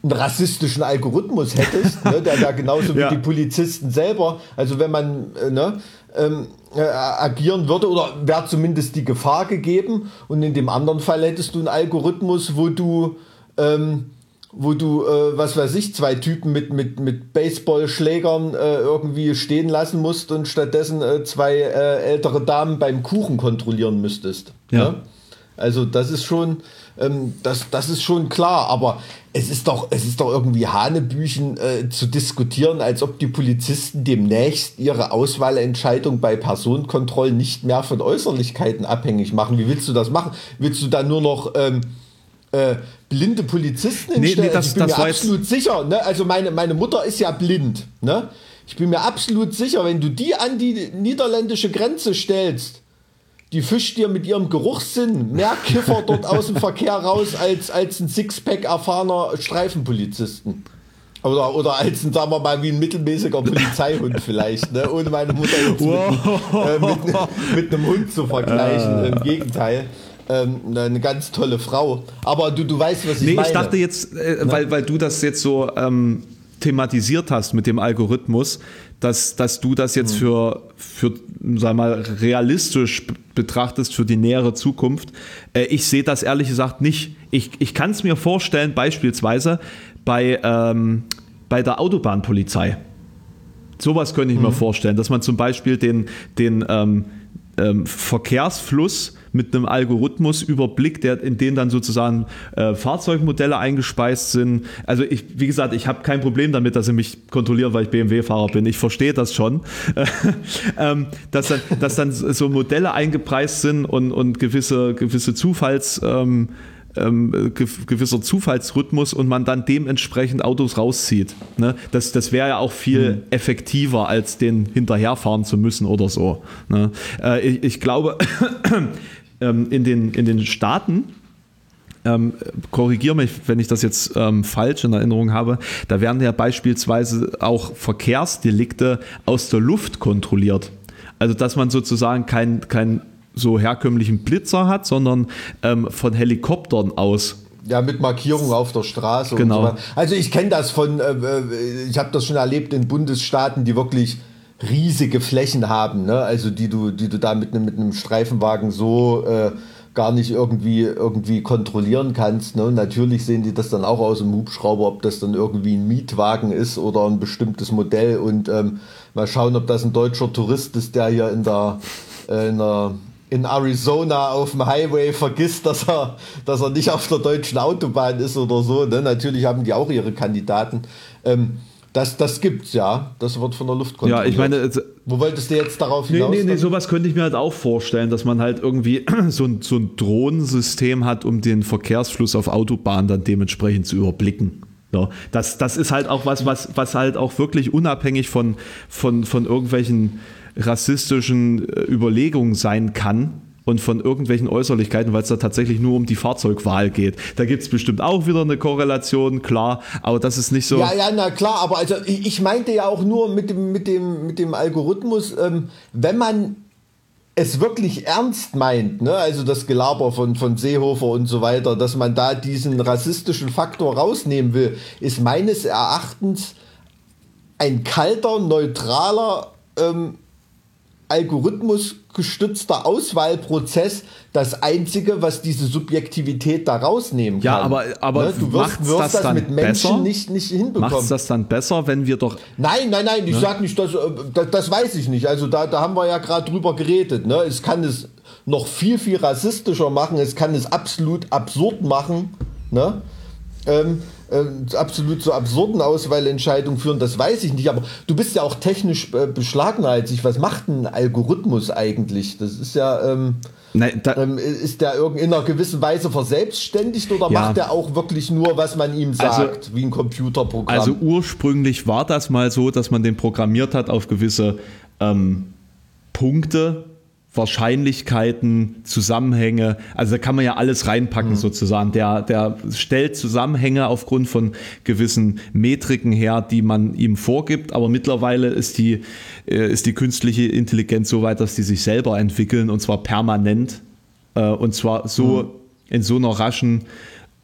einen rassistischen Algorithmus hättest, ne, der da genauso ja. wie die Polizisten selber, also wenn man äh, ne, ähm, äh, agieren würde oder wäre zumindest die Gefahr gegeben und in dem anderen Fall hättest du einen Algorithmus, wo du ähm, wo du, äh, was weiß ich, zwei Typen mit, mit, mit Baseballschlägern äh, irgendwie stehen lassen musst und stattdessen äh, zwei äh, ältere Damen beim Kuchen kontrollieren müsstest. Ja. Ne? Also das ist schon, ähm, das, das ist schon klar, aber es ist doch, es ist doch irgendwie Hanebüchen äh, zu diskutieren, als ob die Polizisten demnächst ihre Auswahlentscheidung bei Personenkontrollen nicht mehr von Äußerlichkeiten abhängig machen. Wie willst du das machen? Willst du da nur noch ähm, äh, blinde Polizisten?
Nee, nee, das,
ich bin
das
mir absolut sicher. Ne? Also meine, meine Mutter ist ja blind. Ne? Ich bin mir absolut sicher, wenn du die an die niederländische Grenze stellst, die fischt dir mit ihrem Geruchssinn mehr Kiffer dort aus dem Verkehr raus als, als ein Sixpack erfahrener Streifenpolizisten. Oder, oder als ein, sagen wir mal, wie ein mittelmäßiger Polizeihund vielleicht, ne? ohne meine Mutter jetzt mit, äh, mit, mit, einem Hund zu vergleichen. Im Gegenteil. Ähm, eine ganz tolle Frau. Aber du, du weißt, was ich nee, meine.
Ich dachte jetzt, äh, weil, weil du das jetzt so ähm, thematisiert hast mit dem Algorithmus, dass, dass du das jetzt mhm. für, für sag mal, realistisch betrachtest für die nähere Zukunft. Äh, ich sehe das ehrlich gesagt nicht. Ich, ich kann es mir vorstellen, beispielsweise bei, ähm, bei der Autobahnpolizei. Sowas könnte ich mhm. mir vorstellen, dass man zum Beispiel den, den ähm, ähm, Verkehrsfluss mit einem Algorithmus überblickt, der, in den dann sozusagen äh, Fahrzeugmodelle eingespeist sind. Also ich, wie gesagt, ich habe kein Problem damit, dass sie mich kontrollieren, weil ich BMW-Fahrer bin. Ich verstehe das schon. ähm, dass, dann, dass dann so Modelle eingepreist sind und, und gewisse, gewisse Zufalls... Ähm, ähm, gewisser Zufallsrhythmus und man dann dementsprechend Autos rauszieht. Ne? Das, das wäre ja auch viel mhm. effektiver, als den hinterherfahren zu müssen oder so. Ne? Äh, ich, ich, glaube, ähm, in, den, in den Staaten, ähm, korrigiere mich, wenn ich das jetzt ähm, falsch in Erinnerung habe, da werden ja beispielsweise auch Verkehrsdelikte aus der Luft kontrolliert. Also dass man sozusagen kein, kein so herkömmlichen Blitzer hat, sondern ähm, von Helikoptern aus
ja, mit Markierungen auf der Straße.
Genau.
So also ich kenne das von, äh, äh, ich habe das schon erlebt in Bundesstaaten, die wirklich riesige Flächen haben, ne? also die du, die du da mit einem mit einem Streifenwagen so äh, gar nicht irgendwie irgendwie kontrollieren kannst. Ne? Natürlich sehen die das dann auch aus dem Hubschrauber, ob das dann irgendwie ein Mietwagen ist oder ein bestimmtes Modell und ähm, mal schauen, ob das ein deutscher Tourist ist, der hier in der, äh, in der in Arizona auf dem Highway vergisst, dass er, dass er nicht auf der deutschen Autobahn ist oder so. Ne? Natürlich haben die auch ihre Kandidaten. Ähm, das, das gibt's ja. Das wird von der Luft
kontrolliert. Ja, ich meine,
wo wolltest du jetzt darauf hinaus?
Nee, nee, nee, sowas könnte ich mir halt auch vorstellen, dass man halt irgendwie so ein, so ein Drohnensystem hat, um den Verkehrsfluss auf Autobahnen dann dementsprechend zu überblicken. Ja, das, das ist halt auch was, was, was halt auch wirklich unabhängig von, von, von irgendwelchen rassistischen äh, Überlegungen sein kann und von irgendwelchen Äußerlichkeiten, weil es da tatsächlich nur um die Fahrzeugwahl geht. Da gibt es bestimmt auch wieder eine Korrelation, klar, aber das ist nicht so.
Ja, ja, na klar, aber also ich, meinte ja auch nur mit dem, mit dem, mit dem Algorithmus, ähm, wenn man es wirklich ernst meint, ne? also das Gelaber von, von Seehofer und so weiter, dass man da diesen rassistischen Faktor rausnehmen will, ist meines Erachtens ein kalter, neutraler ähm, algorithmusgestützter Auswahlprozess das Einzige, was diese Subjektivität da rausnehmen kann.
Ja, aber, aber
ne? du wirst, wirst das, das dann mit Menschen besser? nicht, nicht hinbekommen.
Macht das dann besser, wenn wir doch...
Nein, nein, nein, ich ne? sag nicht, das, äh, das, das weiß ich nicht. Also da, da haben wir ja gerade drüber geredet. Ne? Es kann es noch viel, viel rassistischer machen. Es kann es absolut absurd machen. Ne? Ähm, äh, absolut zu absurden Auswahlentscheidungen führen, das weiß ich nicht. Aber du bist ja auch technisch äh, ich. Was macht ein Algorithmus eigentlich? Das ist ja. Ähm, Nein, da, ähm, ist der in einer gewissen Weise verselbstständigt oder ja. macht er auch wirklich nur, was man ihm sagt, also, wie ein Computerprogramm?
Also ursprünglich war das mal so, dass man den programmiert hat auf gewisse ähm, Punkte, Wahrscheinlichkeiten, Zusammenhänge, also da kann man ja alles reinpacken mhm. sozusagen. Der, der stellt Zusammenhänge aufgrund von gewissen Metriken her, die man ihm vorgibt, aber mittlerweile ist die, äh, ist die künstliche Intelligenz so weit, dass die sich selber entwickeln und zwar permanent äh, und zwar so mhm. in so einer raschen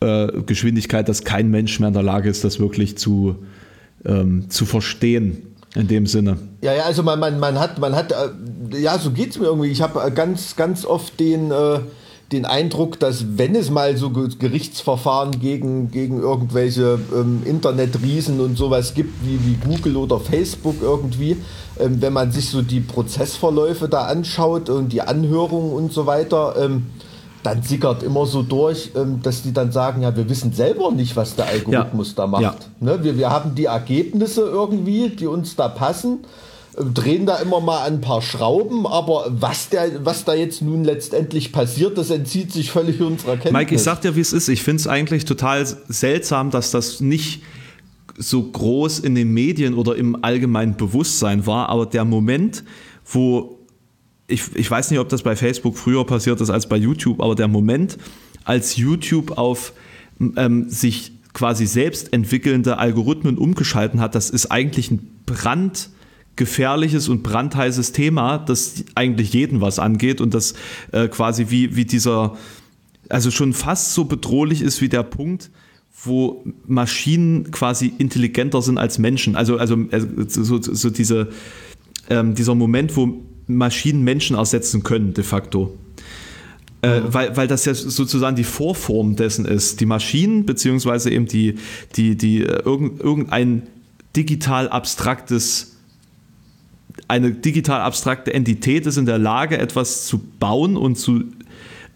äh, Geschwindigkeit, dass kein Mensch mehr in der Lage ist, das wirklich zu, ähm, zu verstehen in dem Sinne.
Ja, ja, also man, man, man hat, man hat, äh, ja, so geht es mir irgendwie. Ich habe ganz, ganz oft den, äh, den Eindruck, dass wenn es mal so Gerichtsverfahren gegen, gegen irgendwelche ähm, Internetriesen und sowas gibt, wie, wie Google oder Facebook irgendwie, ähm, wenn man sich so die Prozessverläufe da anschaut und die Anhörungen und so weiter, ähm, dann sickert immer so durch, ähm, dass die dann sagen, ja, wir wissen selber nicht, was der Algorithmus ja. da macht. Ja. Ne? Wir, wir haben die Ergebnisse irgendwie, die uns da passen, äh, drehen da immer mal ein paar Schrauben, aber was, der, was da jetzt nun letztendlich passiert, das entzieht sich völlig unserer Kenntnis.
Mike, ich sag dir, wie es ist. Ich finde es eigentlich total seltsam, dass das nicht so groß in den Medien oder im allgemeinen Bewusstsein war, aber der Moment, wo ich, ich weiß nicht, ob das bei Facebook früher passiert ist als bei YouTube, aber der Moment, als YouTube auf ähm, sich quasi selbst entwickelnde Algorithmen umgeschalten hat, das ist eigentlich ein brandgefährliches und brandheißes Thema, das eigentlich jeden was angeht und das äh, quasi wie, wie dieser, also schon fast so bedrohlich ist wie der Punkt, wo Maschinen quasi intelligenter sind als Menschen. Also, also, also so, so diese, ähm, dieser Moment, wo Maschinen Menschen ersetzen können, de facto. Äh, mhm. weil, weil das ja sozusagen die Vorform dessen ist. Die Maschinen, beziehungsweise eben die, die, die äh, irgendein digital abstraktes, eine digital abstrakte Entität ist in der Lage, etwas zu bauen und zu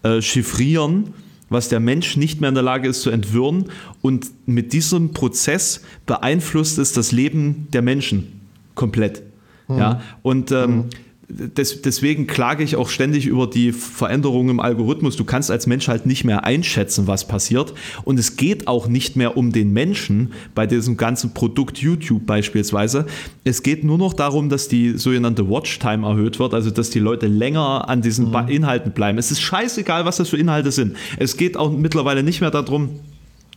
äh, chiffrieren, was der Mensch nicht mehr in der Lage ist zu entwirren. Und mit diesem Prozess beeinflusst es das Leben der Menschen komplett. Mhm. Ja, und ähm, mhm des, deswegen klage ich auch ständig über die Veränderungen im Algorithmus. Du kannst als Mensch halt nicht mehr einschätzen, was passiert. Und es geht auch nicht mehr um den Menschen bei diesem ganzen Produkt YouTube beispielsweise. Es geht nur noch darum, dass die sogenannte Watchtime erhöht wird, also dass die Leute länger an diesen mhm. Inhalten bleiben. Es ist scheißegal, was das für Inhalte sind. Es geht auch mittlerweile nicht mehr darum,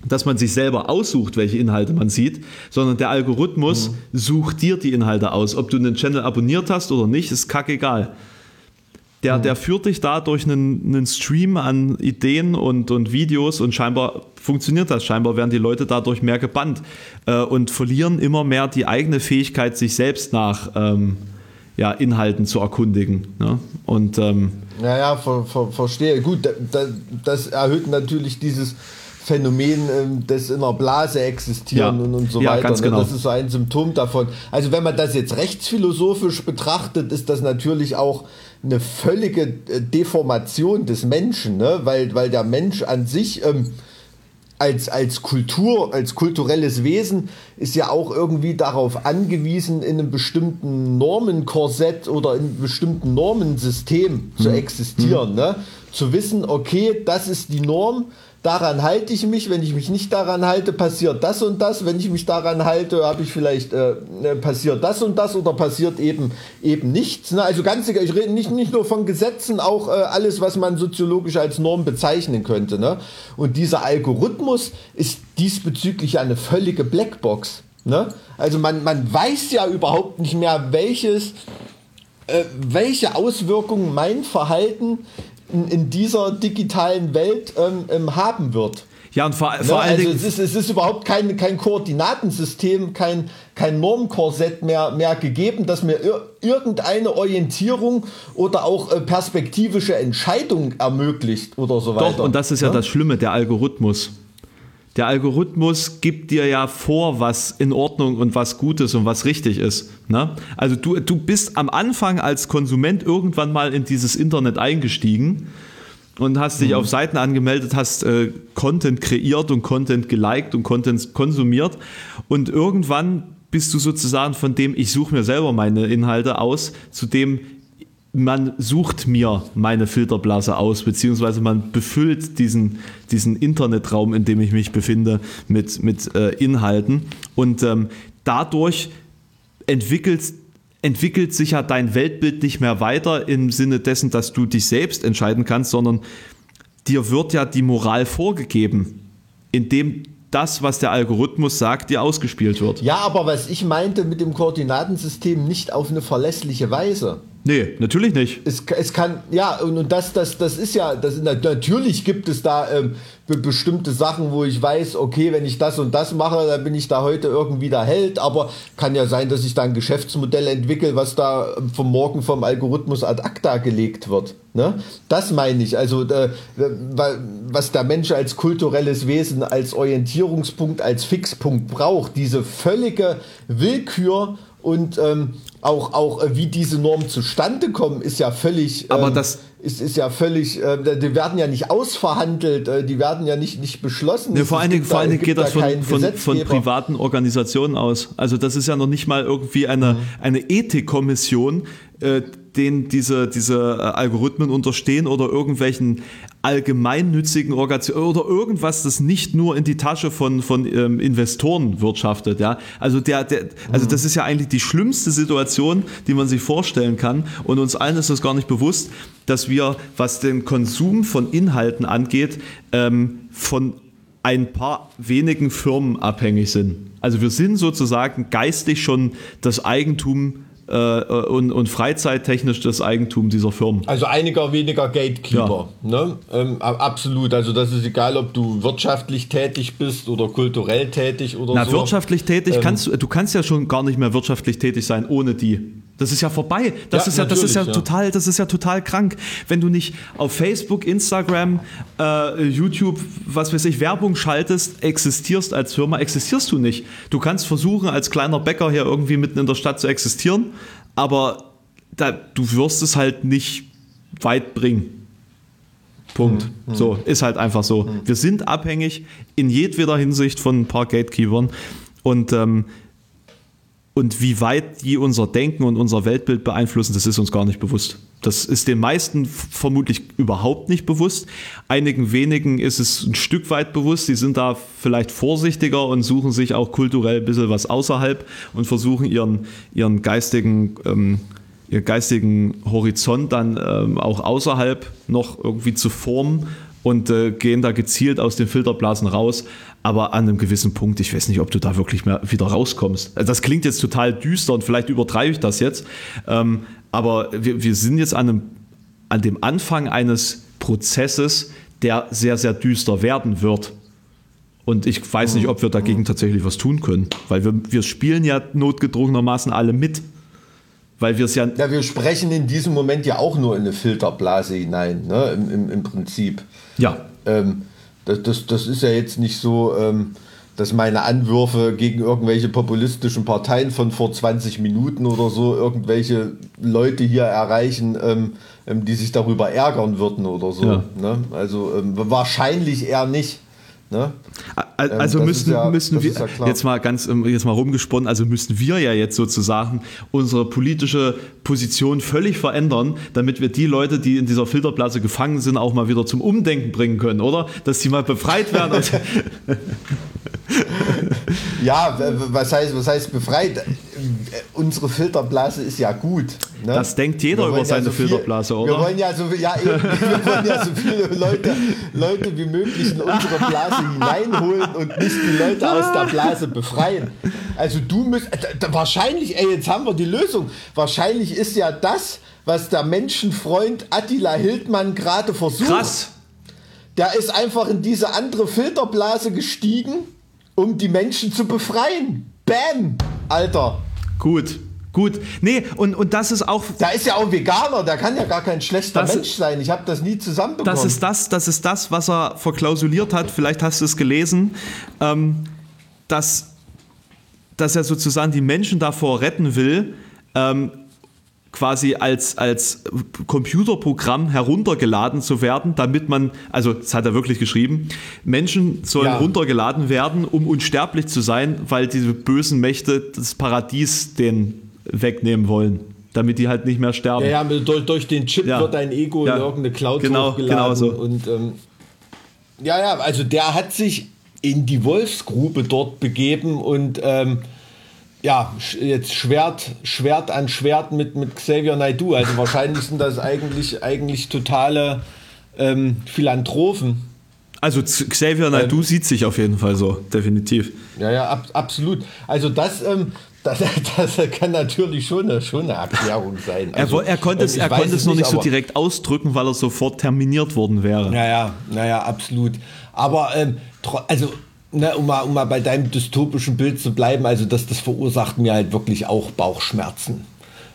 dass man sich selber aussucht, welche Inhalte man sieht, sondern der Algorithmus mhm. sucht dir die Inhalte aus. Ob du einen Channel abonniert hast oder nicht, ist kackegal. Der, mhm. der führt dich da durch einen, einen Stream an Ideen und, und Videos und scheinbar funktioniert das. Scheinbar werden die Leute dadurch mehr gebannt äh, und verlieren immer mehr die eigene Fähigkeit, sich selbst nach ähm, ja, Inhalten zu erkundigen. Ne? Und, ähm,
ja, ja, ver, ver, verstehe. Gut, das, das erhöht natürlich dieses Phänomen ähm, des in einer Blase existieren ja. und, und so ja, weiter. Ne? Genau. Das ist so ein Symptom davon. Also wenn man das jetzt rechtsphilosophisch betrachtet, ist das natürlich auch eine völlige äh, Deformation des Menschen, ne? weil, weil der Mensch an sich ähm, als, als Kultur, als kulturelles Wesen ist ja auch irgendwie darauf angewiesen, in einem bestimmten Normenkorsett oder in einem bestimmten Normensystem hm. zu existieren. Hm. Ne? Zu wissen, okay, das ist die Norm, daran halte ich mich, wenn ich mich nicht daran halte, passiert das und das, wenn ich mich daran halte, habe ich vielleicht äh, ne, passiert das und das oder passiert eben eben nichts. Ne? Also ganz egal, ich rede nicht, nicht nur von Gesetzen, auch äh, alles, was man soziologisch als Norm bezeichnen könnte. Ne? Und dieser Algorithmus ist diesbezüglich eine völlige Blackbox. Ne? Also man, man weiß ja überhaupt nicht mehr, welches, äh, welche Auswirkungen mein Verhalten in, in dieser digitalen Welt ähm, ähm, haben wird.
Ja, und vor, ne, vor allen also Dingen.
Es ist, es ist überhaupt kein, kein Koordinatensystem, kein, kein Normkorsett mehr, mehr gegeben, das mir ir irgendeine Orientierung oder auch äh, perspektivische Entscheidung ermöglicht oder so weiter.
Doch, und das ist ja, ja das Schlimme, der Algorithmus. Der Algorithmus gibt dir ja vor, was in Ordnung und was gut ist und was richtig ist. Ne? Also du, du bist am Anfang als Konsument irgendwann mal in dieses Internet eingestiegen und hast dich mhm. auf Seiten angemeldet, hast äh, Content kreiert und Content geliked und Content konsumiert und irgendwann bist du sozusagen von dem, ich suche mir selber meine Inhalte aus, zu dem, man sucht mir meine Filterblase aus, beziehungsweise man befüllt diesen, diesen Internetraum, in dem ich mich befinde, mit, mit äh, Inhalten. Und ähm, dadurch entwickelt, entwickelt sich ja dein Weltbild nicht mehr weiter im Sinne dessen, dass du dich selbst entscheiden kannst, sondern dir wird ja die Moral vorgegeben, indem das, was der Algorithmus sagt, dir ausgespielt wird.
Ja, aber was ich meinte mit dem Koordinatensystem nicht auf eine verlässliche Weise.
Nee, natürlich nicht.
Es, es kann, ja, und, und das, das, das ist ja, das, natürlich gibt es da ähm, be bestimmte Sachen, wo ich weiß, okay, wenn ich das und das mache, dann bin ich da heute irgendwie der Held, aber kann ja sein, dass ich da ein Geschäftsmodell entwickle, was da ähm, vom Morgen vom Algorithmus ad acta gelegt wird. Ne? Das meine ich. Also, äh, was der Mensch als kulturelles Wesen, als Orientierungspunkt, als Fixpunkt braucht, diese völlige Willkür und ähm, auch, auch äh, wie diese Normen zustande kommen, ist ja völlig.
Aber ähm, das
ist, ist ja völlig, äh, die werden ja nicht ausverhandelt, äh, die werden ja nicht, nicht beschlossen.
Nee, vor allen Dingen, vor allen Dingen geht das von, von, von, privaten Organisationen aus. Also das ist ja noch nicht mal irgendwie eine, mhm. eine Ethikkommission, äh, denen diese, diese äh, Algorithmen unterstehen oder irgendwelchen allgemeinnützigen Organisationen oder irgendwas, das nicht nur in die Tasche von, von ähm, Investoren wirtschaftet. Ja? Also, der, der, also das ist ja eigentlich die schlimmste Situation, die man sich vorstellen kann. Und uns allen ist das gar nicht bewusst, dass wir, was den Konsum von Inhalten angeht, ähm, von ein paar wenigen Firmen abhängig sind. Also wir sind sozusagen geistig schon das Eigentum äh, und, und freizeittechnisch das Eigentum dieser Firmen.
Also einiger weniger Gatekeeper. Ja. Ne? Ähm, absolut. Also das ist egal, ob du wirtschaftlich tätig bist oder kulturell tätig oder
Na,
so.
wirtschaftlich tätig ähm, kannst du, du kannst ja schon gar nicht mehr wirtschaftlich tätig sein ohne die. Das ist ja vorbei. Das ja, ist ja, das ist ja, ja, total, das ist ja total krank, wenn du nicht auf Facebook, Instagram, äh, YouTube, was weiß ich, Werbung schaltest, existierst als Firma, existierst du nicht. Du kannst versuchen, als kleiner Bäcker hier irgendwie mitten in der Stadt zu existieren, aber da, du wirst es halt nicht weit bringen. Punkt. Mhm. So, ist halt einfach so. Mhm. Wir sind abhängig in jedweder Hinsicht von ein paar Gatekeepern. Und, ähm, und wie weit die unser Denken und unser Weltbild beeinflussen, das ist uns gar nicht bewusst. Das ist den meisten vermutlich überhaupt nicht bewusst. Einigen wenigen ist es ein Stück weit bewusst. Die sind da vielleicht vorsichtiger und suchen sich auch kulturell ein bisschen was außerhalb und versuchen ihren, ihren geistigen ähm, ihr geistigen Horizont dann ähm, auch außerhalb noch irgendwie zu formen und äh, gehen da gezielt aus den Filterblasen raus. Aber an einem gewissen Punkt, ich weiß nicht, ob du da wirklich mehr wieder rauskommst. Also das klingt jetzt total düster und vielleicht übertreibe ich das jetzt. Ähm, aber wir, wir sind jetzt an, einem, an dem Anfang eines Prozesses, der sehr, sehr düster werden wird. Und ich weiß nicht, ob wir dagegen tatsächlich was tun können, weil wir, wir spielen ja notgedrungenermaßen alle mit. Weil wir es ja.
Ja, wir sprechen in diesem Moment ja auch nur in eine Filterblase hinein, ne? Im, im, im Prinzip.
Ja.
Ähm, das, das, das ist ja jetzt nicht so, ähm, dass meine Anwürfe gegen irgendwelche populistischen Parteien von vor 20 Minuten oder so irgendwelche Leute hier erreichen, ähm, ähm, die sich darüber ärgern würden oder so. Ja. Ne? Also ähm, wahrscheinlich eher nicht. Ne?
Also ähm, müssen, ja, müssen wir ja jetzt mal ganz ähm, jetzt mal rumgesponnen, also müssen wir ja jetzt sozusagen unsere politische Position völlig verändern, damit wir die Leute, die in dieser Filterblase gefangen sind, auch mal wieder zum Umdenken bringen können, oder? Dass sie mal befreit werden.
ja, was heißt, was heißt befreit? Unsere Filterblase ist ja gut.
Ne? Das denkt jeder über seine ja so viel, Filterblase, oder?
Wir wollen ja so, ja, wir wollen ja so viele Leute, Leute wie möglich in unsere Blase hineinholen und nicht die Leute aus der Blase befreien. Also du müsst, äh, wahrscheinlich, ey, jetzt haben wir die Lösung. Wahrscheinlich ist ja das, was der Menschenfreund Attila Hildmann gerade versucht.
Krass.
Der ist einfach in diese andere Filterblase gestiegen, um die Menschen zu befreien. Bam, Alter.
Gut. Gut, nee, und, und das ist auch.
Da ist ja auch ein Veganer, der kann ja gar kein schlechter Mensch sein. Ich habe das nie zusammenbekommen.
Das ist das, das ist das, was er verklausuliert hat. Vielleicht hast du es gelesen, ähm, dass, dass er sozusagen die Menschen davor retten will, ähm, quasi als, als Computerprogramm heruntergeladen zu werden, damit man, also das hat er wirklich geschrieben, Menschen sollen ja. runtergeladen werden, um unsterblich zu sein, weil diese bösen Mächte das Paradies den wegnehmen wollen, damit die halt nicht mehr sterben.
Ja, ja durch, durch den Chip ja. wird dein Ego ja. in irgendeine Cloud
genau, hochgeladen. Genau so.
Und, ähm, ja, ja, also der hat sich in die Wolfsgrube dort begeben und ähm, ja, jetzt Schwert, Schwert an Schwert mit, mit Xavier Naidoo. Also wahrscheinlich sind das eigentlich, eigentlich totale ähm, Philanthropen.
Also Xavier Naidoo ähm, sieht sich auf jeden Fall so, definitiv.
Ja, ja, ab, absolut. Also das, ähm, das, das, kann natürlich schon eine, schon eine Erklärung sein.
Also, er, er, konnte es, er konnte es noch nicht so direkt ausdrücken, weil er sofort terminiert worden wäre.
Naja, naja, absolut. Aber ähm, also, ne, um, mal, um mal bei deinem dystopischen Bild zu bleiben, also das, das verursacht mir halt wirklich auch Bauchschmerzen.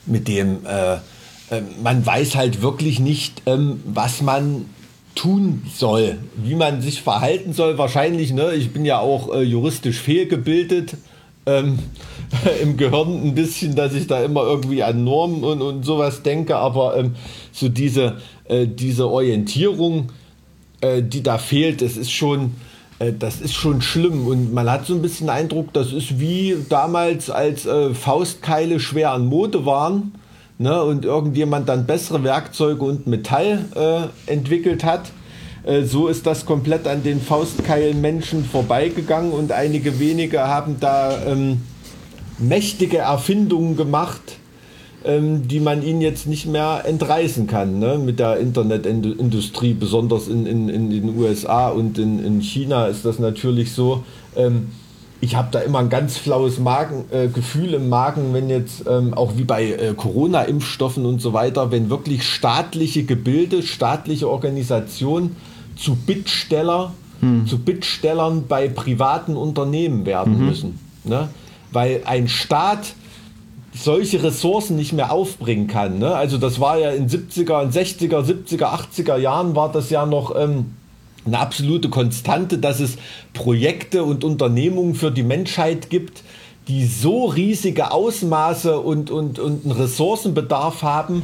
Mit dem, äh, äh, man weiß halt wirklich nicht, ähm, was man tun soll, wie man sich verhalten soll. Wahrscheinlich, ne, ich bin ja auch äh, juristisch fehlgebildet ähm, im Gehirn ein bisschen, dass ich da immer irgendwie an Normen und, und sowas denke, aber ähm, so diese, äh, diese Orientierung, äh, die da fehlt, das ist schon, das ist schon schlimm. Und man hat so ein bisschen den Eindruck, das ist wie damals, als äh, Faustkeile schwer an Mode waren ne, und irgendjemand dann bessere Werkzeuge und Metall äh, entwickelt hat. Äh, so ist das komplett an den Faustkeilen Menschen vorbeigegangen und einige wenige haben da ähm, mächtige Erfindungen gemacht, ähm, die man ihnen jetzt nicht mehr entreißen kann ne? mit der Internetindustrie, besonders in, in, in den USA und in, in China ist das natürlich so. Ähm, ich habe da immer ein ganz flaues Magen, äh, Gefühl im Magen, wenn jetzt ähm, auch wie bei äh, Corona-Impfstoffen und so weiter, wenn wirklich staatliche Gebilde, staatliche Organisationen zu Bittsteller, hm. zu Bittstellern bei privaten Unternehmen werden mhm. müssen. Ne? Weil ein Staat solche Ressourcen nicht mehr aufbringen kann. Ne? Also das war ja in 70er, in 60er, 70er, 80er Jahren war das ja noch ähm, eine absolute Konstante, dass es Projekte und Unternehmungen für die Menschheit gibt, die so riesige Ausmaße und, und, und einen Ressourcenbedarf haben,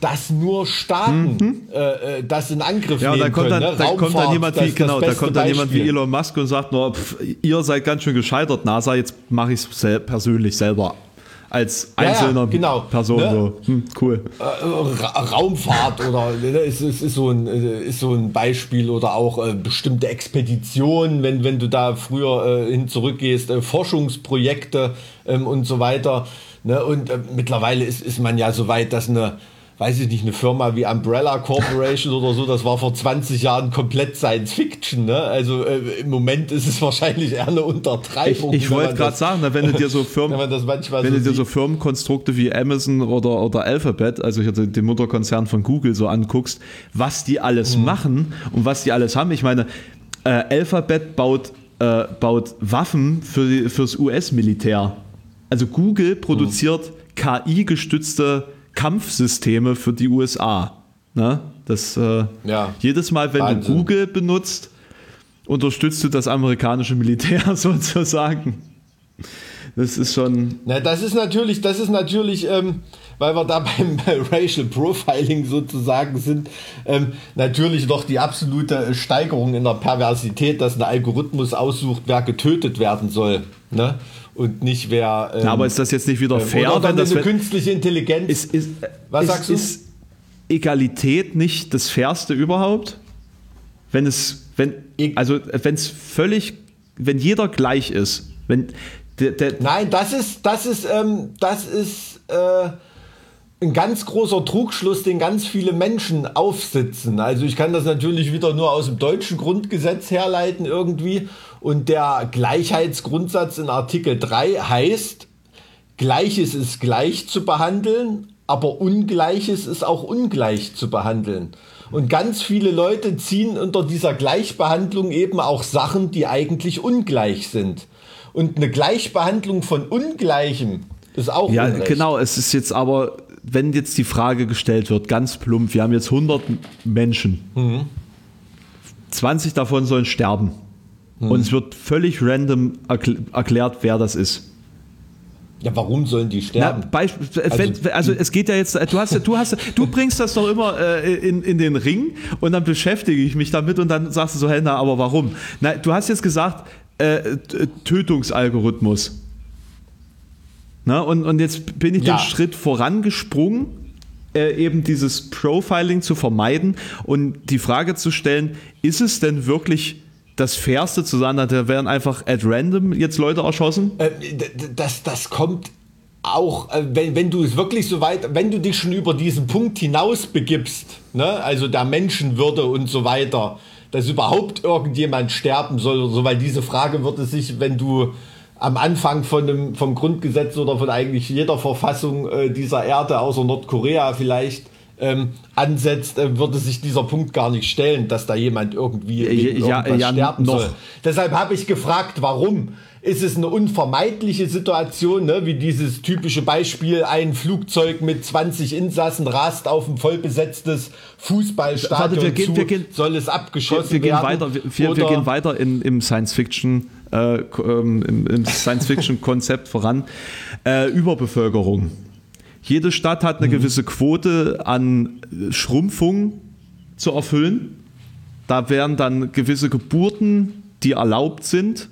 dass nur Staaten mhm. äh, äh das in Angriff
ja,
nehmen
da kommt
können.
Dann, ne? da kommt dann jemand wie, genau, da kommt dann jemand wie Elon Musk und sagt, no, pff, ihr seid ganz schön gescheitert, NASA, jetzt mache ich es sel persönlich selber als einzelner ja, genau. Person. Ne? So. Hm, cool.
Äh, Ra Raumfahrt oder ne, ist, ist, ist, so ein, äh, ist so ein Beispiel oder auch äh, bestimmte Expeditionen, wenn, wenn du da früher äh, hin zurückgehst, äh, Forschungsprojekte ähm, und so weiter. Ne? Und äh, mittlerweile ist, ist man ja so weit, dass eine weiß ich nicht, eine Firma wie Umbrella Corporation oder so, das war vor 20 Jahren komplett Science Fiction. Ne? Also äh, im Moment ist es wahrscheinlich eher eine Untertreibung.
Ich, ich wollte gerade sagen, wenn du dir so Firmen, wenn, wenn
so
du dir so Firmenkonstrukte wie Amazon oder, oder Alphabet, also hier den Mutterkonzern von Google so anguckst, was die alles mhm. machen und was die alles haben. Ich meine, äh, Alphabet baut, äh, baut Waffen für fürs US-Militär. Also Google produziert mhm. KI-gestützte Kampfsysteme für die USA. Ne? Das, äh, ja. Jedes Mal, wenn Wahnsinn. du Google benutzt, unterstützt du das amerikanische Militär sozusagen. Das ist schon.
Na, das ist natürlich, das ist natürlich, ähm, weil wir da beim Racial Profiling sozusagen sind, ähm, natürlich noch die absolute Steigerung in der Perversität, dass ein Algorithmus aussucht, wer getötet werden soll. Ne? Und nicht wer.
Ähm, aber ist das jetzt nicht wieder ähm, fair,
wenn das eine künstliche Intelligenz?
Ist, ist, Was ist, sagst du? Ist Egalität nicht das fairste überhaupt? Wenn es, wenn, also wenn es völlig, wenn jeder gleich ist, wenn
der, der Nein, das ist, das ist, ähm, das ist. Äh, ein ganz großer Trugschluss, den ganz viele Menschen aufsitzen. Also ich kann das natürlich wieder nur aus dem deutschen Grundgesetz herleiten irgendwie. Und der Gleichheitsgrundsatz in Artikel 3 heißt, Gleiches ist gleich zu behandeln, aber Ungleiches ist auch ungleich zu behandeln. Und ganz viele Leute ziehen unter dieser Gleichbehandlung eben auch Sachen, die eigentlich ungleich sind. Und eine Gleichbehandlung von Ungleichem ist auch
Ja, unrecht. genau. Es ist jetzt aber wenn jetzt die Frage gestellt wird, ganz plump, wir haben jetzt 100 Menschen, mhm. 20 davon sollen sterben. Mhm. Und es wird völlig random erklärt, wer das ist.
Ja, warum sollen die sterben?
Na, also, wenn, also, es geht ja jetzt, du hast, du hast, du bringst das doch immer äh, in, in den Ring und dann beschäftige ich mich damit und dann sagst du so, hey, na, aber warum? Na, du hast jetzt gesagt, äh, Tötungsalgorithmus. Na, und, und jetzt bin ich ja. den Schritt vorangesprungen, äh, eben dieses Profiling zu vermeiden und die Frage zu stellen, ist es denn wirklich das Fairste zu sagen, da werden einfach at random jetzt Leute erschossen? Äh,
das, das kommt auch, äh, wenn, wenn du es wirklich so weit, wenn du dich schon über diesen Punkt hinaus begibst, ne, also der Menschenwürde und so weiter, dass überhaupt irgendjemand sterben soll oder so, weil diese Frage würde sich, wenn du am Anfang von dem, vom Grundgesetz oder von eigentlich jeder Verfassung äh, dieser Erde, außer Nordkorea vielleicht, ähm, ansetzt, äh, würde sich dieser Punkt gar nicht stellen, dass da jemand irgendwie
ja, ja, ja,
sterben noch. soll. Deshalb habe ich gefragt, warum? Ist es eine unvermeidliche Situation, ne? wie dieses typische Beispiel, ein Flugzeug mit 20 Insassen rast auf ein vollbesetztes Fußballstadion Warte, wir gehen, zu, wir gehen, soll es abgeschossen
wir, wir
werden?
Weiter, wir, wir, gehen weiter in, im Science-Fiction äh, ähm, im, im Science-Fiction-Konzept voran. Äh, Überbevölkerung. Jede Stadt hat eine mhm. gewisse Quote an Schrumpfung zu erfüllen. Da werden dann gewisse Geburten, die erlaubt sind,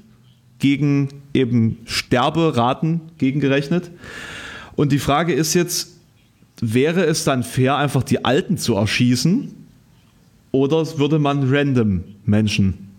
gegen eben Sterberaten gegengerechnet. Und die Frage ist jetzt, wäre es dann fair, einfach die Alten zu erschießen? Oder würde man random Menschen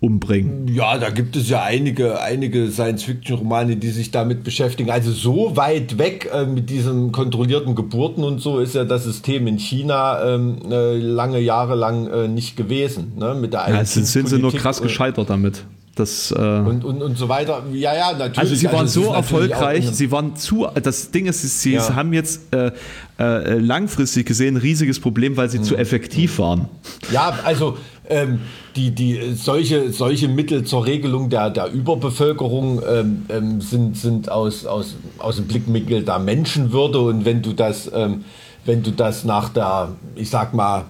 umbringen.
Ja, da gibt es ja einige, einige Science-Fiction-Romane, die sich damit beschäftigen. Also so weit weg äh, mit diesen kontrollierten Geburten und so ist ja das System in China ähm, äh, lange Jahre lang äh, nicht gewesen. Ne? Mit der
ja, sind sie nur krass gescheitert damit. Das, äh
und, und, und so weiter. Ja, ja, natürlich.
Also sie waren also, so erfolgreich, sie waren zu, das Ding ist, sie ja. haben jetzt äh, äh, langfristig gesehen ein riesiges Problem, weil sie mhm. zu effektiv waren.
Ja, also ähm, die, die, solche, solche Mittel zur Regelung der, der Überbevölkerung ähm, ähm, sind, sind aus, aus, aus dem Blickwinkel der Menschenwürde und wenn du das, ähm, wenn du das nach der, ich sag mal,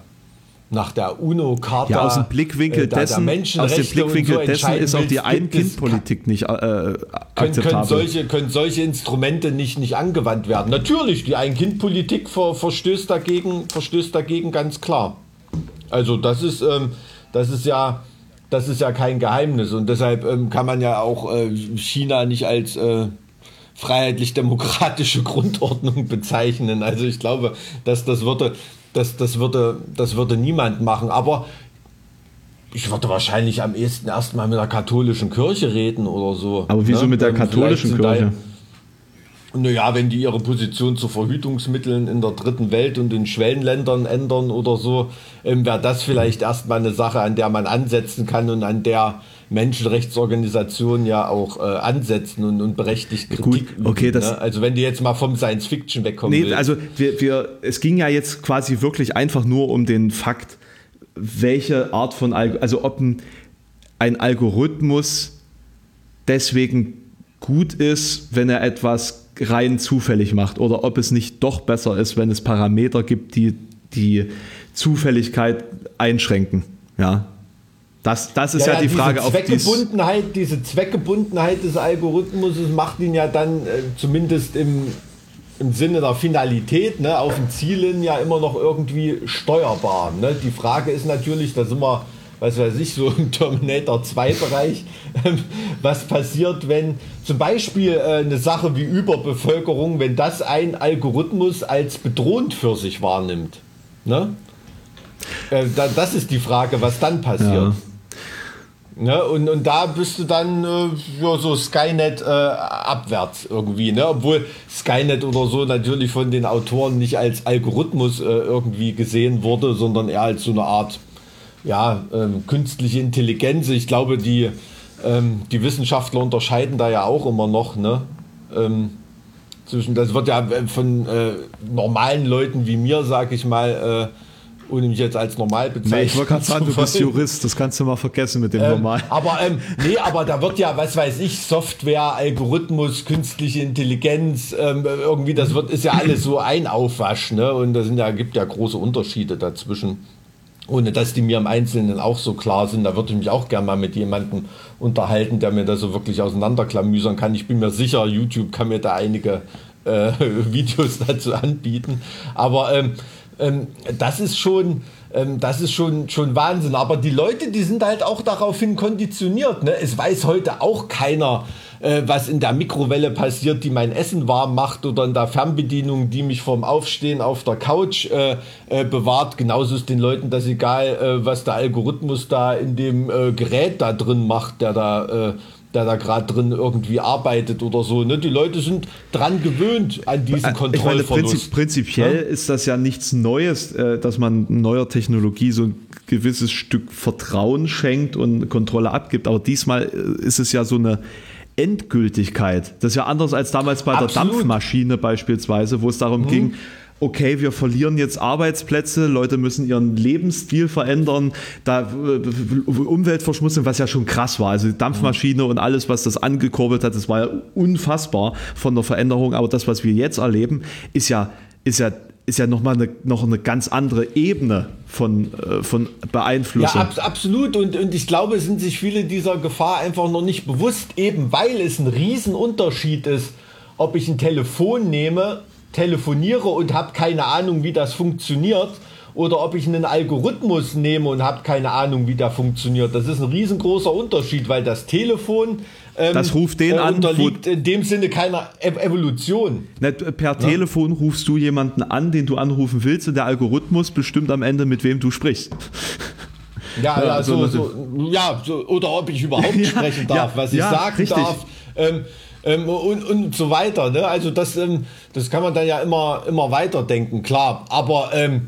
nach der UNO-Charta
ja, aus dem Blickwinkel
äh, der,
dessen, aus dem Blickwinkel
so
dessen ist auch die Ein-Kind-Politik nicht äh,
können,
akzeptabel.
können, solche, können solche Instrumente nicht, nicht angewandt werden. Natürlich, die Ein-Kind-Politik ver, verstößt, dagegen, verstößt dagegen ganz klar. Also das ist, ähm, das ist ja das ist ja kein Geheimnis und deshalb ähm, kann man ja auch äh, China nicht als äh, freiheitlich-demokratische Grundordnung bezeichnen. Also ich glaube, dass das würde, das, das würde, das würde niemand machen. Aber ich würde wahrscheinlich am ehesten erstmal mit der katholischen Kirche reden oder so.
Aber wieso ne? mit der ähm, katholischen Kirche?
Naja, wenn die ihre Position zu Verhütungsmitteln in der dritten Welt und in Schwellenländern ändern oder so, ähm, wäre das vielleicht erstmal eine Sache, an der man ansetzen kann und an der Menschenrechtsorganisationen ja auch äh, ansetzen und, und berechtigt
Kritik Gut, okay, üben,
ne? Also wenn die jetzt mal vom Science Fiction wegkommen
nee, will. also wir, wir, es ging ja jetzt quasi wirklich einfach nur um den Fakt, welche Art von, Alg also ob ein, ein Algorithmus deswegen gut ist, wenn er etwas rein zufällig macht oder ob es nicht doch besser ist, wenn es Parameter gibt, die die Zufälligkeit einschränken. Ja, das, das ist ja, ja die Frage
auf Zweckgebundenheit, Diese Zweckgebundenheit des Algorithmus macht ihn ja dann äh, zumindest im, im Sinne der Finalität ne, auf den Zielen ja immer noch irgendwie steuerbar. Ne? Die Frage ist natürlich, da sind wir, was weiß ich, so im Terminator 2 Bereich, ähm, was passiert, wenn zum Beispiel äh, eine Sache wie Überbevölkerung, wenn das ein Algorithmus als bedrohend für sich wahrnimmt. Ne? Äh, da, das ist die Frage, was dann passiert. Ja. Ne? Und, und da bist du dann äh, ja, so Skynet äh, abwärts irgendwie. Ne? Obwohl Skynet oder so natürlich von den Autoren nicht als Algorithmus äh, irgendwie gesehen wurde, sondern eher als so eine Art ja, ähm, künstliche Intelligenz. Ich glaube, die, ähm, die Wissenschaftler unterscheiden da ja auch immer noch. Ne? Ähm, zwischen, das wird ja äh, von äh, normalen Leuten wie mir, sag ich mal, äh, ohne mich jetzt als normal bezeichnen. Nee,
ich wollte gerade sagen, du bist Jurist, das kannst du mal vergessen mit dem
ähm,
Normal.
Aber ähm, nee, aber da wird ja, was weiß ich, Software, Algorithmus, künstliche Intelligenz, ähm, irgendwie, das wird, ist ja alles so ein Aufwasch, ne? Und da sind ja, gibt ja große Unterschiede dazwischen. Ohne dass die mir im Einzelnen auch so klar sind, da würde ich mich auch gerne mal mit jemandem unterhalten, der mir das so wirklich auseinanderklamüsern kann. Ich bin mir sicher, YouTube kann mir da einige äh, Videos dazu anbieten. Aber ähm, ähm, das ist schon, ähm, das ist schon, schon Wahnsinn. Aber die Leute, die sind halt auch daraufhin konditioniert. Ne? Es weiß heute auch keiner, äh, was in der Mikrowelle passiert, die mein Essen warm macht oder in der Fernbedienung, die mich vorm Aufstehen auf der Couch äh, äh, bewahrt. Genauso ist den Leuten das egal, äh, was der Algorithmus da in dem äh, Gerät da drin macht, der da äh, der da gerade drin irgendwie arbeitet oder so. Ne? Die Leute sind dran gewöhnt an diesen Kontrollverlust. Meine, prinzip,
prinzipiell ja? ist das ja nichts Neues, äh, dass man neuer Technologie so ein gewisses Stück Vertrauen schenkt und Kontrolle abgibt. Aber diesmal äh, ist es ja so eine Endgültigkeit. Das ist ja anders als damals bei Absolut. der Dampfmaschine beispielsweise, wo es darum mhm. ging, okay, wir verlieren jetzt Arbeitsplätze, Leute müssen ihren Lebensstil verändern, da äh, Umweltverschmutzung, was ja schon krass war. Also die Dampfmaschine und alles, was das angekurbelt hat, das war ja unfassbar von der Veränderung. Aber das, was wir jetzt erleben, ist ja, ist ja ist ja nochmal eine, noch eine ganz andere Ebene von, äh, von Beeinflussung. Ja,
ab, absolut. Und, und ich glaube, sind sich viele dieser Gefahr einfach noch nicht bewusst, eben weil es ein Riesenunterschied ist, ob ich ein Telefon nehme telefoniere und habe keine Ahnung, wie das funktioniert, oder ob ich einen Algorithmus nehme und habe keine Ahnung, wie der funktioniert. Das ist ein riesengroßer Unterschied, weil das Telefon
ähm, das ruft den äh, an,
unterliegt in dem Sinne keiner e Evolution.
Nicht, per ja? Telefon rufst du jemanden an, den du anrufen willst, und der Algorithmus bestimmt am Ende, mit wem du sprichst.
Ja, ja, so, so, ja so, oder ob ich überhaupt sprechen darf, was ich sagen richtig. darf. Ähm, ähm, und, und so weiter. Ne? Also das, ähm, das kann man dann ja immer, immer weiterdenken, klar. Aber ähm,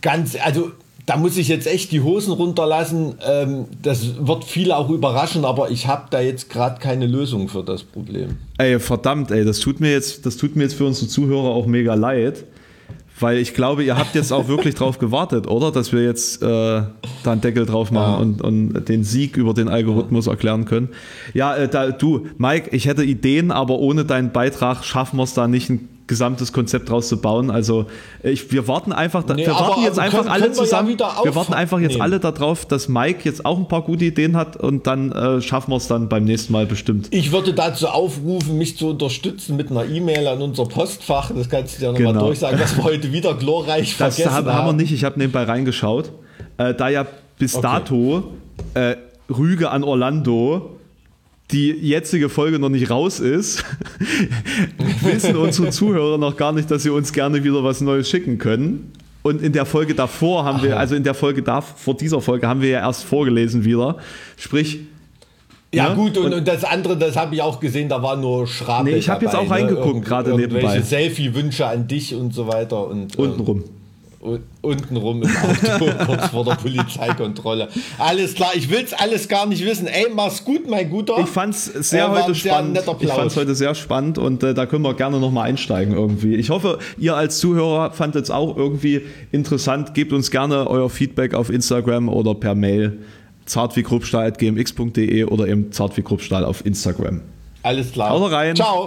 ganz, also da muss ich jetzt echt die Hosen runterlassen. Ähm, das wird viele auch überraschen, aber ich habe da jetzt gerade keine Lösung für das Problem.
Ey, verdammt, ey, das tut mir jetzt, das tut mir jetzt für unsere Zuhörer auch mega leid. Weil ich glaube, ihr habt jetzt auch wirklich drauf gewartet, oder? Dass wir jetzt äh, da einen Deckel drauf machen ja. und, und, den Sieg über den Algorithmus erklären können. Ja, äh, da, du, Mike, ich hätte Ideen, aber ohne deinen Beitrag schaffen wir es da nicht, einen gesamtes Konzept draus zu bauen. Also ich, wir warten einfach, nee, wir warten jetzt einfach können, alle können zusammen. Wir, ja wir, warten einfach jetzt alle darauf, dass Mike jetzt auch ein paar gute Ideen hat und dann äh, schaffen wir es dann beim nächsten Mal bestimmt.
Ich würde dazu aufrufen, mich zu unterstützen mit einer E-Mail an unser Postfach. Das kannst du ja nochmal genau. durchsagen, dass wir heute wieder glorreich das vergessen haben.
Das haben wir nicht. Ich habe nebenbei reingeschaut. Äh, da ja bis okay. dato äh, Rüge an Orlando die jetzige Folge noch nicht raus ist, wissen unsere Zuhörer noch gar nicht, dass sie uns gerne wieder was Neues schicken können. Und in der Folge davor haben wir, also in der Folge da, vor dieser Folge haben wir ja erst vorgelesen wieder. Sprich,
ja, ne? gut, und, und, das andere, das habe ich auch gesehen, da war nur Schrabe. Nee,
ich habe jetzt auch ne? reingeguckt, gerade nebenbei.
Selfie-Wünsche an dich und so weiter. Und,
Untenrum.
Ähm, untenrum im Auto, kurz vor der Polizeikontrolle. Alles klar, ich will es alles gar nicht wissen. Ey, mach's gut, mein Guter.
Ich fand's sehr äh, heute spannend. Sehr ich fand's heute sehr spannend und äh, da können wir gerne nochmal einsteigen irgendwie. Ich hoffe, ihr als Zuhörer fandet es auch irgendwie interessant. Gebt uns gerne euer Feedback auf Instagram oder per Mail zartwiegruppstahl.gmx.de oder eben zartwiegruppstahl auf Instagram.
Alles klar.
Haut rein.
Ciao.